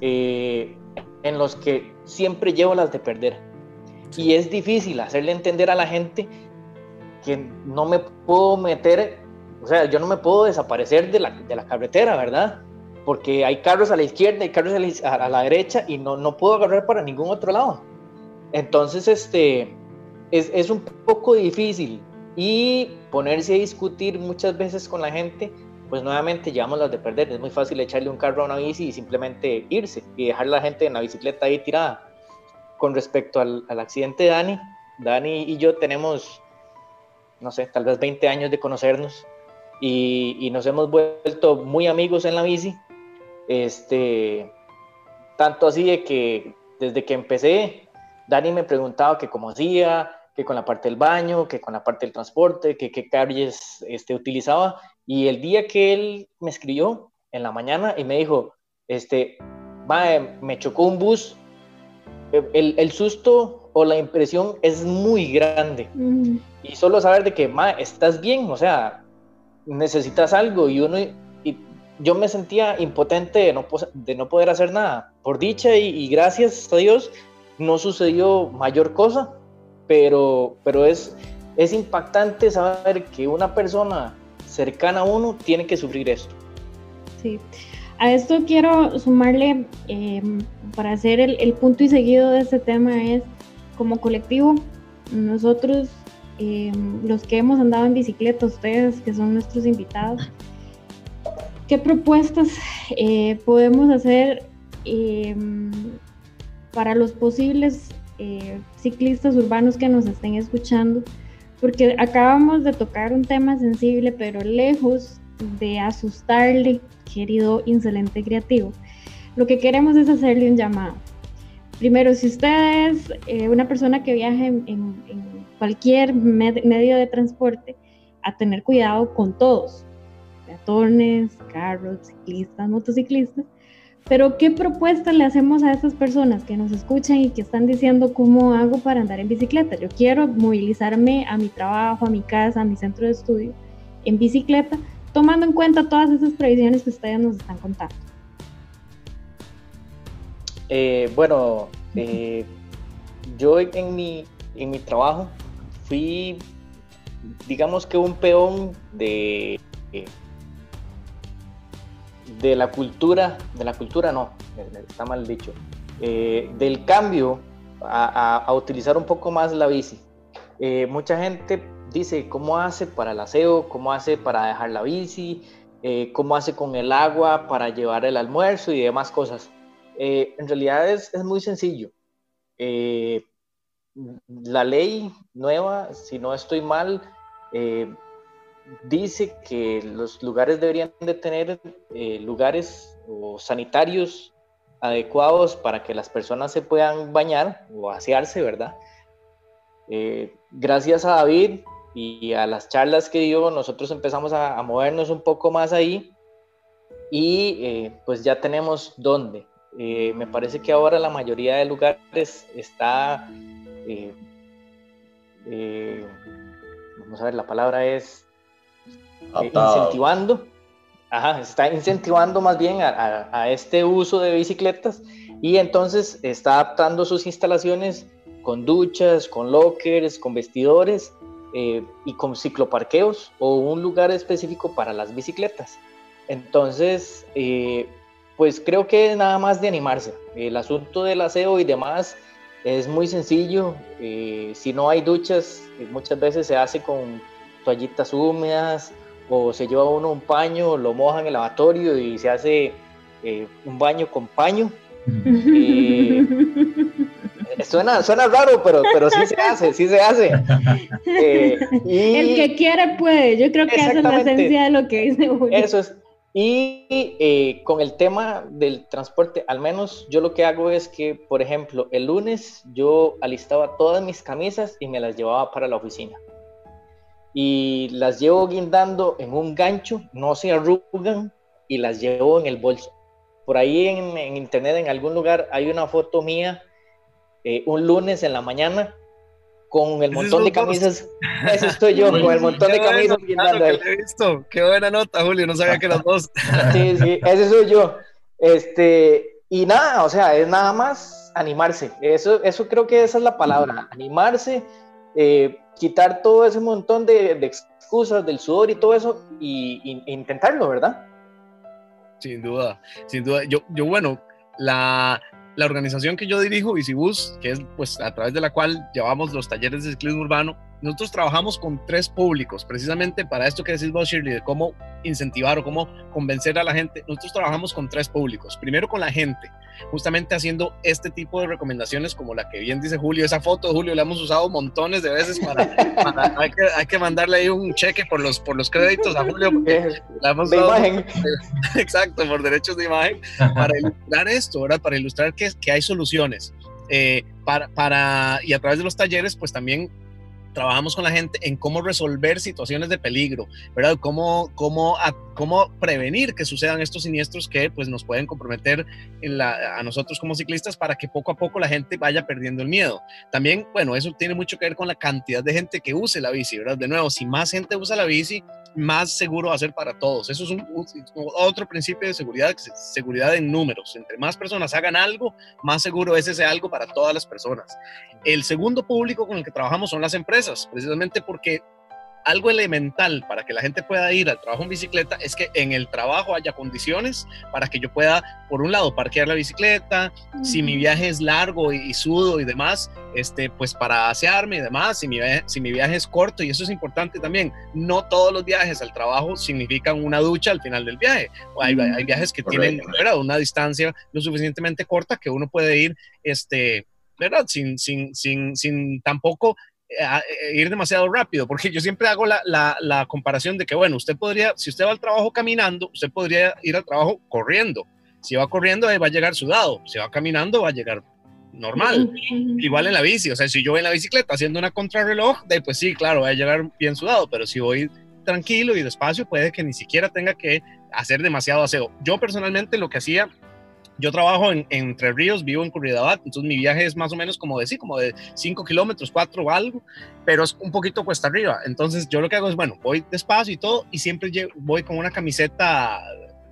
eh, en los que siempre llevo las de perder. Y es difícil hacerle entender a la gente que no me puedo meter, o sea, yo no me puedo desaparecer de la, de la carretera, ¿verdad? Porque hay carros a la izquierda, hay carros a la, derecha y no, no puedo agarrar para ningún otro lado. Entonces, este, es, es un poco difícil y ponerse a discutir muchas veces con la gente pues nuevamente llevamos las de perder. Es muy fácil echarle un carro a una bici y simplemente irse y dejar a la gente en la bicicleta ahí tirada. Con respecto al, accidente de Dani, Dani y yo tenemos, no sé, tal vez 20 años de conocernos y, nos hemos vuelto muy amigos en la bici. Este, tanto así de que desde que empecé, Dani me preguntaba que cómo hacía, que con la parte del baño, que con la parte del transporte, que qué calles este, utilizaba. Y el día que él me escribió en la mañana y me dijo, este, me chocó un bus, el, el, susto o la impresión es muy grande. Y solo saber de que, ma, estás bien, o sea, necesitas algo y uno... Yo me sentía impotente de no, de no poder hacer nada. Por dicha y, gracias a Dios no sucedió mayor cosa, pero, pero es, es impactante saber que una persona cercana a uno tiene que sufrir esto. Sí. A esto quiero sumarle, em, para hacer el, punto y seguido de este tema, es como colectivo, nosotros, em, los que hemos andado en bicicleta, ustedes que son nuestros invitados, ¿qué propuestas eh, podemos hacer em, para los posibles eh, ciclistas urbanos que nos estén escuchando? porque acabamos de tocar un tema sensible, pero lejos de asustarle, querido insolente creativo, lo que queremos es hacerle un llamado. Primero, si usted es eh, una persona que viaja en, cualquier medio de transporte, a tener cuidado con todos, peatones, carros, ciclistas, motociclistas, pero ¿qué propuesta le hacemos a estas personas que nos escuchan y que están diciendo cómo hago para andar en bicicleta? Yo quiero movilizarme a mi trabajo, a mi casa, a mi centro de estudio en bicicleta, tomando en cuenta todas esas previsiones que ustedes nos están contando. Eh, bueno, eh, yo en mi, en mi trabajo fui, digamos que un peón de... Eh, de la cultura, de la cultura no, está mal dicho, eh, del cambio a, utilizar un poco más la bici. Eh, mucha gente dice cómo hace para el aseo, cómo hace para dejar la bici, eh, cómo hace con el agua para llevar el almuerzo y demás cosas. en realidad es, es muy sencillo. la ley nueva, si no estoy mal, dice que los lugares deberían de tener eh, lugares o sanitarios adecuados para que las personas se puedan bañar o asearse, ¿verdad? Eh, gracias a David y a las charlas que dio, nosotros empezamos a, movernos un poco más ahí y eh, pues ya tenemos dónde. me parece que ahora la mayoría de lugares está eh, vamos a ver, la palabra es eh, incentivando, ajá, está incentivando más bien a, a, este uso de bicicletas y entonces está adaptando sus instalaciones con duchas, con lockers, con vestidores eh, y con cicloparqueos o un lugar específico para las bicicletas. Entonces, eh, pues creo que nada más de animarse. El asunto del aseo y demás es muy sencillo. Eh, si no hay duchas, muchas veces se hace con toallitas húmedas o se lleva uno un paño, lo moja en el lavatorio y se hace un baño con paño. (laughs) Suena, suena raro, pero, pero sí se hace, sí se hace. (laughs) Eh, el que quiere puede, yo creo que esa es la esencia de lo que dice Julio. Eso es. Y eh, con el tema del transporte, al menos yo lo que hago es que, por ejemplo, el lunes yo alistaba todas mis camisas y me las llevaba para la oficina. Y las llevo guindando en un gancho, no se arrugan y las llevo en el bolso. Por ahí en, en internet, en algún lugar, hay una foto mía eh, un lunes en la mañana con el montón de camisas. Eso estoy yo, con el montón de camisas visto. Qué buena nota, Julio, no sabía que las dos. (laughs) sí, sí, ese soy yo. Este, y nada, o sea, es nada más animarse. Eso, eso creo que esa es la palabra, animarse, eh, quitar todo ese montón de, excusas del sudor y todo eso y, intentarlo, ¿verdad? Sin duda, sin duda. Yo, yo bueno, la, la organización que yo dirijo, Visibus, que es pues a través de la cual llevamos los talleres de ciclismo urbano, nosotros trabajamos con tres públicos, precisamente para esto que decís vos, Shirley, de cómo incentivar o cómo convencer a la gente. Nosotros trabajamos con tres públicos. Primero con la gente, justamente haciendo este tipo de recomendaciones como la que bien dice Julio. Esa foto, Julio, la hemos usado montones de veces para... hay, que, hay, que, mandarle ahí un cheque por los, por los créditos a Julio. la hemos de imagen. (laughs) exacto, por derechos de imagen. Para ilustrar esto, ¿verdad? Para ilustrar que, que hay soluciones. Eh, para, para, y a través de los talleres, pues también trabajamos con la gente en cómo resolver situaciones de peligro, ¿verdad? Cómo, cómo, cómo prevenir que sucedan estos siniestros que pues nos pueden comprometer en la, a nosotros como ciclistas para que poco a poco la gente vaya perdiendo el miedo. También, bueno, eso tiene mucho que ver con la cantidad de gente que use la bici, ¿verdad? De nuevo, si más gente usa la bici, más seguro va a ser para todos. Eso es un, otro principio de seguridad, seguridad en números. Entre más personas hagan algo, más seguro es ese algo para todas las personas. El segundo público con el que trabajamos son las empresas, precisamente porque algo elemental para que la gente pueda ir al trabajo en bicicleta es que en el trabajo haya condiciones para que yo pueda, por un lado, parquear la bicicleta, si mi viaje es largo y, sudo y demás, este, pues para asearme y demás, si mi, viaje, si mi viaje es corto, y eso es importante también, no todos los viajes al trabajo significan una ducha al final del viaje. Hay, hay viajes que tienen una distancia lo suficientemente corta que uno puede ir, este, ¿verdad? Sin, sin, sin, sin tampoco eh, eh, ir demasiado rápido, porque yo siempre hago la, la, comparación de que, bueno, usted podría, si usted va al trabajo caminando, usted podría ir al trabajo corriendo. Si va corriendo, va a llegar sudado. Si va caminando, va a llegar normal. Igual en la bici, o sea, si yo voy en la bicicleta haciendo una contrarreloj, de, pues sí, claro, va a llegar bien sudado, pero si voy tranquilo y despacio, puede que ni siquiera tenga que hacer demasiado aseo. Yo personalmente lo que hacía yo trabajo en, Entre Ríos, vivo en Curridabat, entonces mi viaje es más o menos como de, sí, como de 5 kilómetros, 4 o algo, pero es un poquito cuesta arriba. Entonces yo lo que hago es, bueno, voy despacio y todo, y siempre voy con una camiseta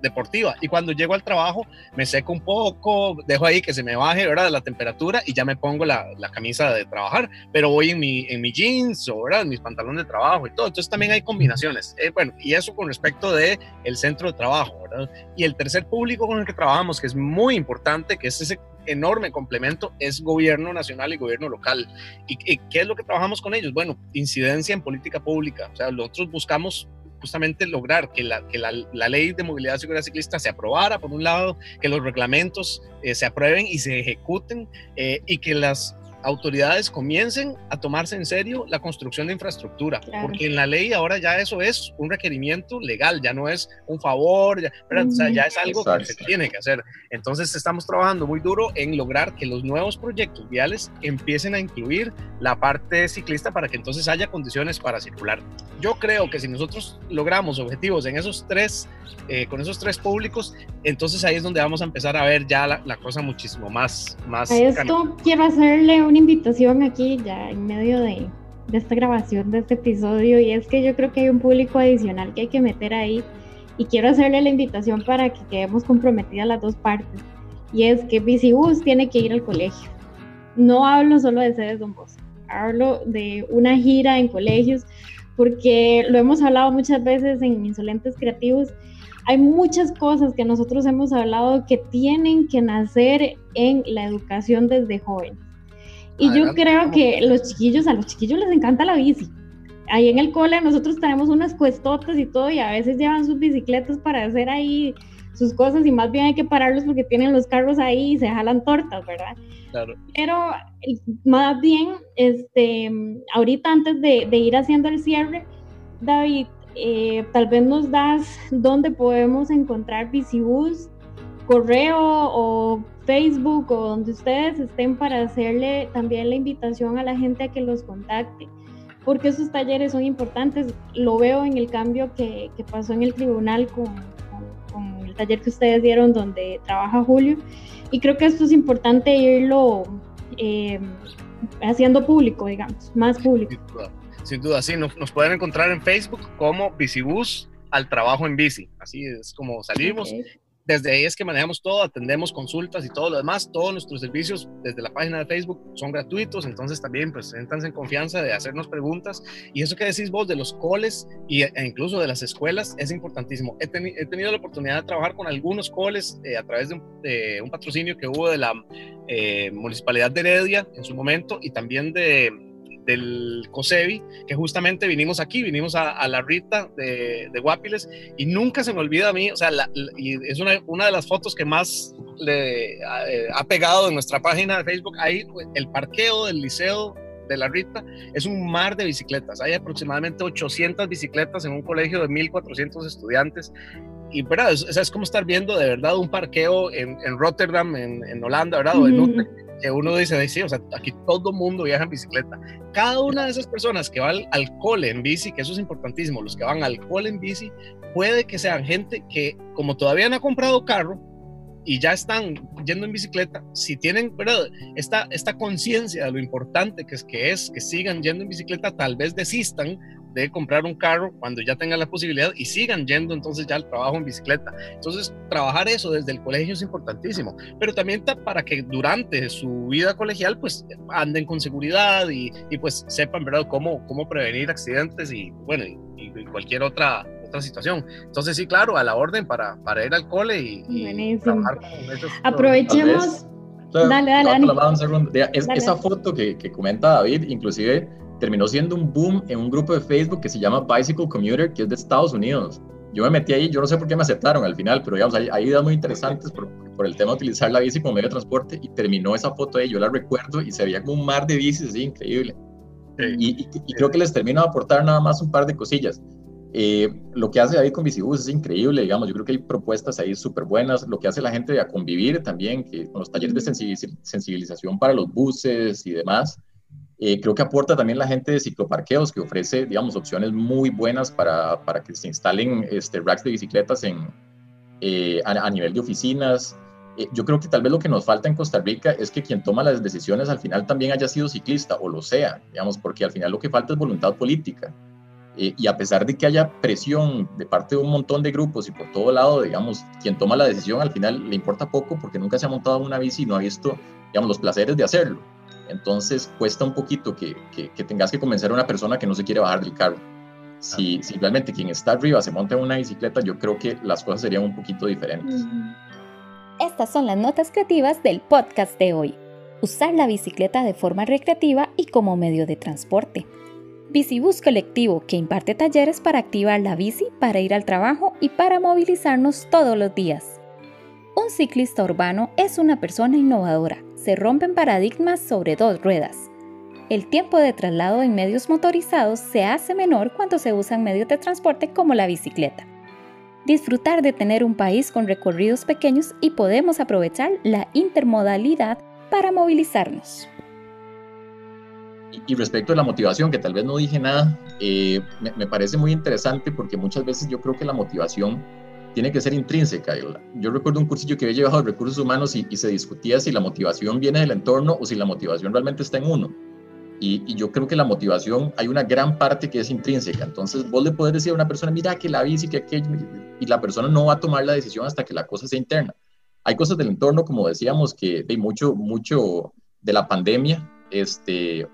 deportiva. Y cuando llego al trabajo, me seco un poco, dejo ahí que se me baje, ¿verdad? La temperatura y ya me pongo la, la camisa de trabajar, pero voy en mi, en mi jeans, o, ¿verdad? Mis pantalones de trabajo y todo. Entonces también hay combinaciones. Eh, bueno, y eso con respecto de el centro de trabajo, ¿verdad? Y el tercer público con el que trabajamos, que es muy importante, que es ese enorme complemento es gobierno nacional y gobierno local. ¿Y, ¿Y, qué es lo que trabajamos con ellos? Bueno, incidencia en política pública. O sea, nosotros buscamos justamente lograr que la, que la, ley de movilidad y seguridad ciclista se aprobara, por un lado, que los reglamentos eh, se aprueben y se ejecuten eh, y que las autoridades comiencen a tomarse en serio la construcción de infraestructura, porque en la ley ahora ya eso es un requerimiento legal, ya no es un favor, ya, o sea, ya es algo que se tiene que hacer. Entonces estamos trabajando muy duro en lograr que los nuevos proyectos viales empiecen a incluir la parte ciclista para que entonces haya condiciones para circular. Yo creo que si nosotros logramos objetivos en esos tres, eh, con esos tres públicos, entonces ahí es donde vamos a empezar a ver ya la, cosa muchísimo más... más a esto quiero hacerle un invitación aquí ya en medio de, de esta grabación de este episodio y es que yo creo que hay un público adicional que hay que meter ahí y quiero hacerle la invitación para que quedemos comprometidas las dos partes y es que Bicibus tiene que ir al colegio. No hablo solo de sedes Don Bosco, hablo de una gira en colegios porque lo hemos hablado muchas veces en Insolentes Creativos. Hay muchas cosas que nosotros hemos hablado que tienen que nacer en la educación desde jóvenes. Y yo creo que los chiquillos, a los chiquillos les encanta la bici. Ahí en el cole nosotros tenemos unas cuestotas y todo y a veces llevan sus bicicletas para hacer ahí sus cosas y más bien hay que pararlos porque tienen los carros ahí y se jalan tortas, ¿verdad? Claro. Pero más bien, este, ahorita antes de, ir haciendo el cierre, David, eh, tal vez nos das dónde podemos encontrar Bicibus, correo o Facebook o donde ustedes estén para hacerle también la invitación a la gente a que los contacte, porque esos talleres son importantes. Lo veo en el cambio que, que pasó en el tribunal con, con, el taller que ustedes dieron donde trabaja Julio, y creo que esto es importante irlo eh, haciendo público, digamos, más público. Sin duda, sí, nos, nos, pueden encontrar en Facebook como Bicibus al trabajo en bici, así es como salimos. Desde ahí es que manejamos todo, atendemos consultas y todo lo demás. Todos nuestros servicios desde la página de Facebook son gratuitos, entonces también pues siéntanse en confianza de hacernos preguntas. Y eso que decís vos de los coles y, e incluso de las escuelas es importantísimo. He, tenido la oportunidad de trabajar con algunos coles eh, a través de un, patrocinio que hubo de la eh, Municipalidad de Heredia en su momento y también de del COSEBI, que justamente vinimos aquí, vinimos a, la Rita de, de, Guapiles, y nunca se me olvida a mí, o sea, y es una, una, de las fotos que más le ha, pegado en nuestra página de Facebook, ahí el parqueo del liceo de la Rita es un mar de bicicletas, hay aproximadamente 800 bicicletas en un colegio de 1.400 estudiantes, y verdad, es, es, como estar viendo de verdad un parqueo en, en Rotterdam, en, en, Holanda, ¿verdad? O en que uno dice, sí, o sea, aquí todo mundo viaja en bicicleta. Cada una de esas personas que va al, al, cole en bici, que eso es importantísimo, los que van al cole en bici, puede que sean gente que como todavía no ha comprado carro y ya están yendo en bicicleta, si tienen ¿verdad? esta, esta conciencia de lo importante que es, que es que sigan yendo en bicicleta, tal vez desistan de comprar un carro cuando ya tengan la posibilidad y sigan yendo entonces ya al trabajo en bicicleta. Entonces, trabajar eso desde el colegio es importantísimo, pero también para que durante su vida colegial pues anden con seguridad y, y pues sepan, ¿verdad?, cómo, cómo prevenir accidentes y, bueno, y, cualquier otra otra situación. Entonces, sí, claro, a la orden para, para ir al cole y, trabajar con esos, Aprovechemos. Dale, dale, dale. esa foto que, que comenta David, inclusive terminó siendo un boom en un grupo de Facebook que se llama Bicycle Commuter, que es de Estados Unidos. Yo me metí ahí, yo no sé por qué me aceptaron al final, pero digamos, hay, hay ideas muy interesantes por, por, el tema de utilizar la bici como medio de transporte y terminó esa foto ahí, yo la recuerdo y se veía como un mar de bicis así, increíble. Y, y, creo que les termino de aportar nada más un par de cosillas. Eh, lo que hace David con Bicibus es increíble, digamos, yo creo que hay propuestas ahí súper buenas, lo que hace la gente a convivir también, que con los talleres de sensibilización para los buses y demás, eh, creo que aporta también la gente de cicloparqueos que ofrece, digamos, opciones muy buenas para, para que se instalen este, racks de bicicletas en, eh, a, nivel de oficinas. Eh, yo creo que tal vez lo que nos falta en Costa Rica es que quien toma las decisiones al final también haya sido ciclista o lo sea, digamos, porque al final lo que falta es voluntad política. y a pesar de que haya presión de parte de un montón de grupos y por todo lado, digamos, quien toma la decisión al final le importa poco porque nunca se ha montado una bici y no ha visto, digamos, los placeres de hacerlo. Entonces cuesta un poquito que, que, tengas que convencer a una persona que no se quiere bajar del carro. Si, si, realmente quien está arriba se monta en una bicicleta, yo creo que las cosas serían un poquito diferentes. Estas son las notas creativas del podcast de hoy. Usar la bicicleta de forma recreativa y como medio de transporte. Bicibus Colectivo, que imparte talleres para activar la bici, para ir al trabajo y para movilizarnos todos los días. Un ciclista urbano es una persona innovadora se rompen paradigmas sobre dos ruedas. El tiempo de traslado en medios motorizados se hace menor cuando se usan medios de transporte como la bicicleta. Disfrutar de tener un país con recorridos pequeños y podemos aprovechar la intermodalidad para movilizarnos. Y respecto a la motivación, que tal vez no dije nada, eh, me, me parece muy interesante porque muchas veces yo creo que la motivación tiene que ser intrínseca. Yo recuerdo un cursillo que había llevado de recursos humanos y, se discutía si la motivación viene del entorno o si la motivación realmente está en uno. Y, yo creo que la motivación, hay una gran parte que es intrínseca. Entonces, vos le podés decir a una persona, mira que la bici, que aquello, y la persona no va a tomar la decisión hasta que la cosa sea interna. Hay cosas del entorno, como decíamos, que de mucho, mucho de la pandemia este,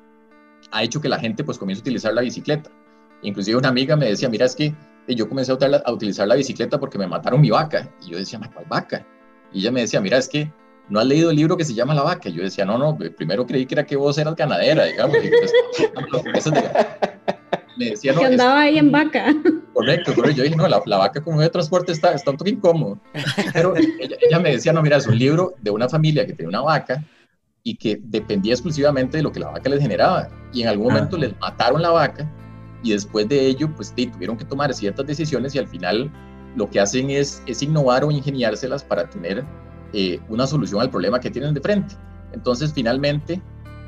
ha hecho que la gente pues comience a utilizar la bicicleta. Inclusive una amiga me decía, mira, es que yo comencé a, utilizar la bicicleta porque me mataron mi vaca. Y yo decía, ¿cuál vaca? Y ella me decía, mira, es que ¿no has leído el libro que se llama La Vaca? yo decía, no, no, primero creí que era que vos eras ganadera, digamos. Pues, (laughs) me decía, no, que andaba ahí en vaca. (laughs) Correcto, pero yo dije, no, la, vaca como medio de transporte está, está un poco incómodo. Pero ella, me decía, no, mira, es un libro de una familia que tiene una vaca y que dependía exclusivamente de lo que la vaca les generaba. Y en algún momento les mataron la vaca y después de ello, pues tuvieron que tomar ciertas decisiones y al final lo que hacen es, innovar o ingeniárselas para tener eh, una solución al problema que tienen de frente. Entonces, finalmente,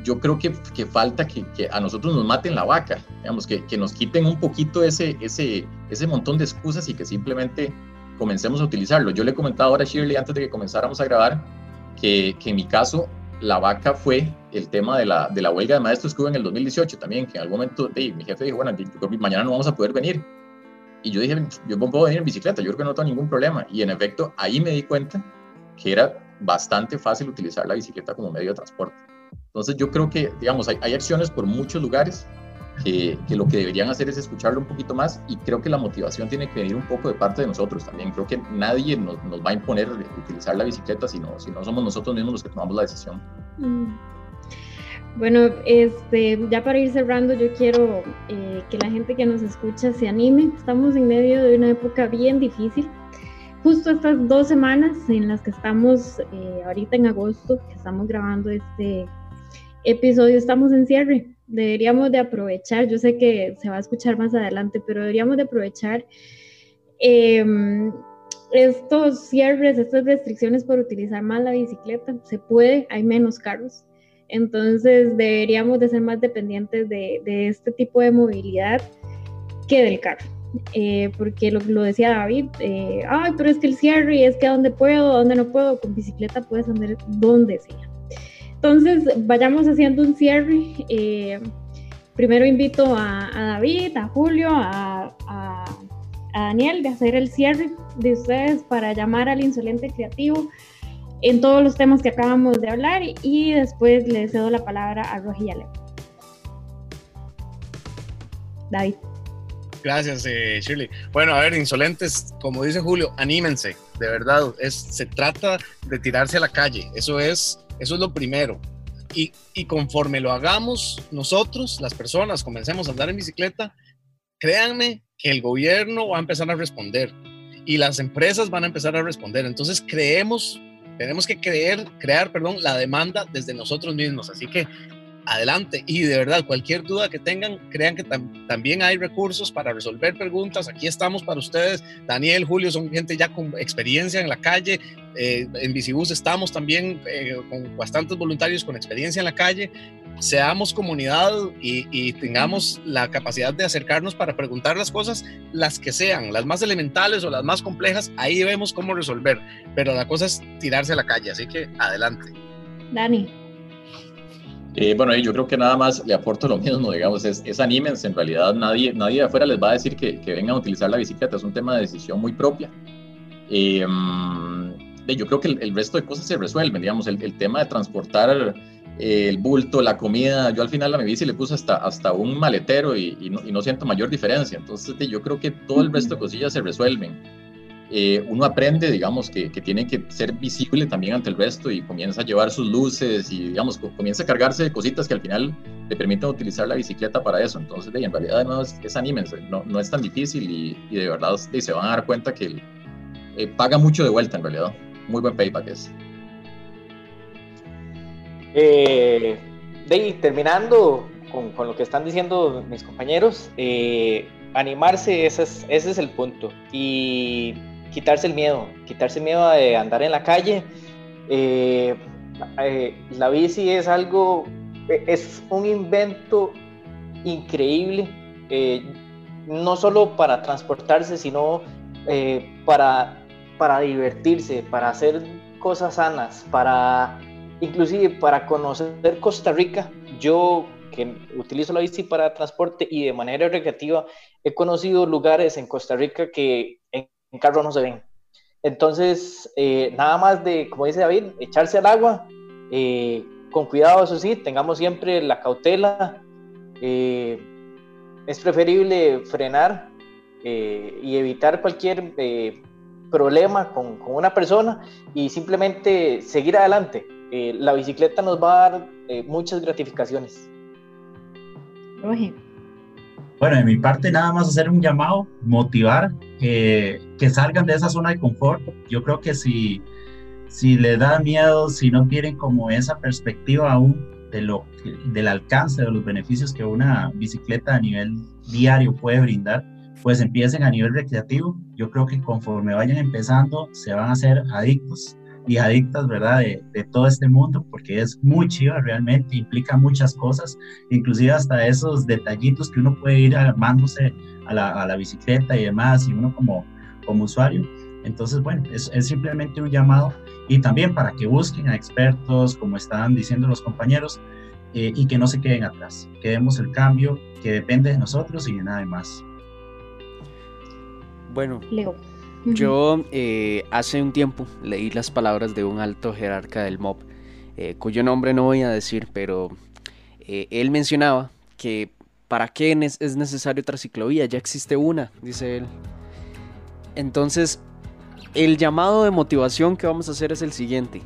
yo creo que, falta que, a nosotros nos maten la vaca, digamos, que, nos quiten un poquito ese, ese, ese montón de excusas y que simplemente comencemos a utilizarlo. Yo le he comentado ahora a Shirley antes de que comenzáramos a grabar que, que en mi caso la vaca fue el tema de la, de la huelga de maestros que hubo en el 2018 también, que en algún momento mi jefe dijo, bueno, mañana no vamos a poder venir. Y yo dije, yo puedo venir en bicicleta, yo creo que no tengo ningún problema. Y en efecto, ahí me di cuenta que era bastante fácil utilizar la bicicleta como medio de transporte. Entonces yo creo que, digamos, hay, hay acciones por muchos lugares que, que, lo que deberían hacer es escucharlo un poquito más y creo que la motivación tiene que venir un poco de parte de nosotros también. Creo que nadie nos, nos va a imponer utilizar la bicicleta si no, si no somos nosotros mismos los que tomamos la decisión. Mm. Bueno, este, ya para ir cerrando, yo quiero eh, que la gente que nos escucha se anime. Estamos en medio de una época bien difícil justo estas dos semanas en las que estamos eh, ahorita en agosto, que estamos grabando este episodio, estamos en cierre. Deberíamos de aprovechar, yo sé que se va a escuchar más adelante, pero deberíamos de aprovechar em, estos cierres, estas restricciones por utilizar más la bicicleta. Se puede, hay menos carros. Entonces deberíamos de ser más dependientes de, este tipo de movilidad que del carro. Eh, porque lo, lo, decía David, eh, ay, pero es que el cierre, es que a dónde puedo, a dónde no puedo, con bicicleta puedes andar donde sea. Entonces, vayamos haciendo un cierre. Eh, primero invito a, David, a Julio, a, Daniel de hacer el cierre de ustedes para llamar al insolente creativo en todos los temas que acabamos de hablar y después le cedo la palabra a Roji y David. Gracias, eh, Shirley. Bueno, a ver, insolentes, como dice Julio, anímense, de verdad. Es, se trata de tirarse a la calle. Eso es, eso es lo primero. Y, y conforme lo hagamos nosotros, las personas, comencemos a andar en bicicleta, créanme que el gobierno va a empezar a responder y las empresas van a empezar a responder. Entonces creemos, tenemos que creer, crear, perdón, la demanda desde nosotros mismos. Así que adelante. Y de verdad, cualquier duda que tengan, crean que también hay recursos para resolver preguntas. Aquí estamos para ustedes. Daniel, Julio, son gente ya con experiencia en la calle. Eh, en Bicibus estamos también eh, con bastantes voluntarios con experiencia en la calle. Seamos comunidad y, tengamos la capacidad de acercarnos para preguntar las cosas, las que sean, las más elementales o las más complejas. Ahí vemos cómo resolver. Pero la cosa es tirarse a la calle. Así que adelante. Dani. Eh, bueno, yo creo que nada más le aporto lo mismo, digamos, es, es anímense, en realidad nadie, nadie de afuera les va a decir que, que vengan a utilizar la bicicleta, es un tema de decisión muy propia. Eh, yo creo que el, resto de cosas se resuelven, digamos, el, el tema de transportar eh, el bulto, la comida, yo al final a mi bici le puse hasta, hasta un maletero y, y, no, y no siento mayor diferencia, entonces yo creo que todo el resto de cosillas se resuelven. Eh, uno aprende, digamos, que, que, tiene que ser visible también ante el resto y comienza a llevar sus luces y, digamos, comienza a cargarse de cositas que al final le permiten utilizar la bicicleta para eso. Entonces, en realidad, no es, es anímense, no, no, es tan difícil y, y de verdad se van a dar cuenta que eh, paga mucho de vuelta, en realidad. Muy buen payback es. Eh, de terminando con, con, lo que están diciendo mis compañeros, eh, animarse, ese es, ese es el punto. Y quitarse el miedo, quitarse el miedo de andar en la calle. Eh, eh, la bici es algo, e, es un invento increíble, eh, no solo para transportarse, sino para, para divertirse, para hacer cosas sanas, para inclusive para conocer Costa Rica. Yo que utilizo la bici para transporte y de manera recreativa he conocido lugares en Costa Rica que en, carro no se ven. Entonces, eh, nada más de, como dice David, echarse al agua, eh, con cuidado, eso sí, tengamos siempre la cautela. Eh, es preferible frenar y evitar cualquier problema con, una persona y simplemente seguir adelante. la bicicleta nos va a dar muchas gratificaciones. Bueno, de mi parte nada más hacer un llamado, motivar, que salgan de esa zona de confort. Yo creo que si, si les da miedo, si no tienen como esa perspectiva aún de lo, del alcance de los beneficios que una bicicleta a nivel diario puede brindar, pues empiecen a nivel recreativo. Yo creo que conforme vayan empezando, se van a hacer adictos y adictas, ¿verdad? De, de, todo este mundo, porque es muy chido realmente, implica muchas cosas, inclusive hasta esos detallitos que uno puede ir armándose a la, a la bicicleta y demás, y uno como, como usuario. Entonces, bueno, es, es, simplemente un llamado y también para que busquen a expertos, como estaban diciendo los compañeros, eh, y que no se queden atrás, que demos el cambio que depende de nosotros y de nada más. Bueno, Leo. Yo eh, hace un tiempo leí las palabras de un alto jerarca del MOB, eh, cuyo nombre no voy a decir, pero eh, él mencionaba que para qué es necesario otra ciclovía, ya existe una, dice él. Entonces, el llamado de motivación que vamos a hacer es el siguiente.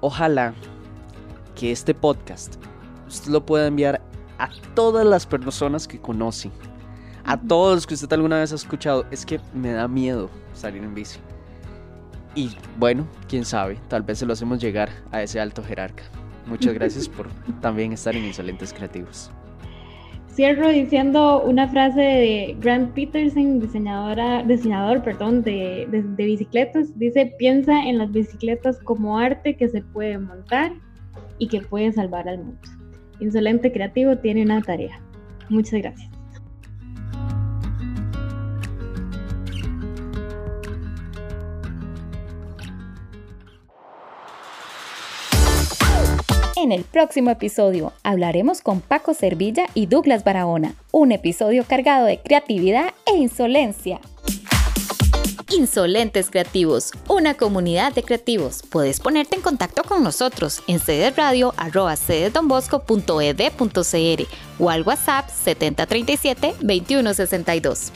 Ojalá que este podcast usted lo pueda enviar a todas las personas que conoce, a todos los que usted alguna vez ha escuchado. Es que me da miedo salir en bici. Y bueno, quién sabe, tal vez se lo hacemos llegar a ese alto jerarca. Muchas gracias por (laughs) también estar en Insolentes Creativos. Cierro diciendo una frase de Grant Peterson, diseñadora, diseñador perdón, de, de bicicletas. Dice, piensa en las bicicletas como arte que se puede montar y que puede salvar al mundo. Insolente Creativo tiene una tarea. Muchas gracias. En el próximo episodio hablaremos con Paco Servilla y Douglas Barahona, un episodio cargado de creatividad e insolencia. Insolentes Creativos, una comunidad de creativos. Puedes ponerte en contacto con nosotros en cdesradio.cdesdonbosco.ed.cr o al WhatsApp 7037 2162.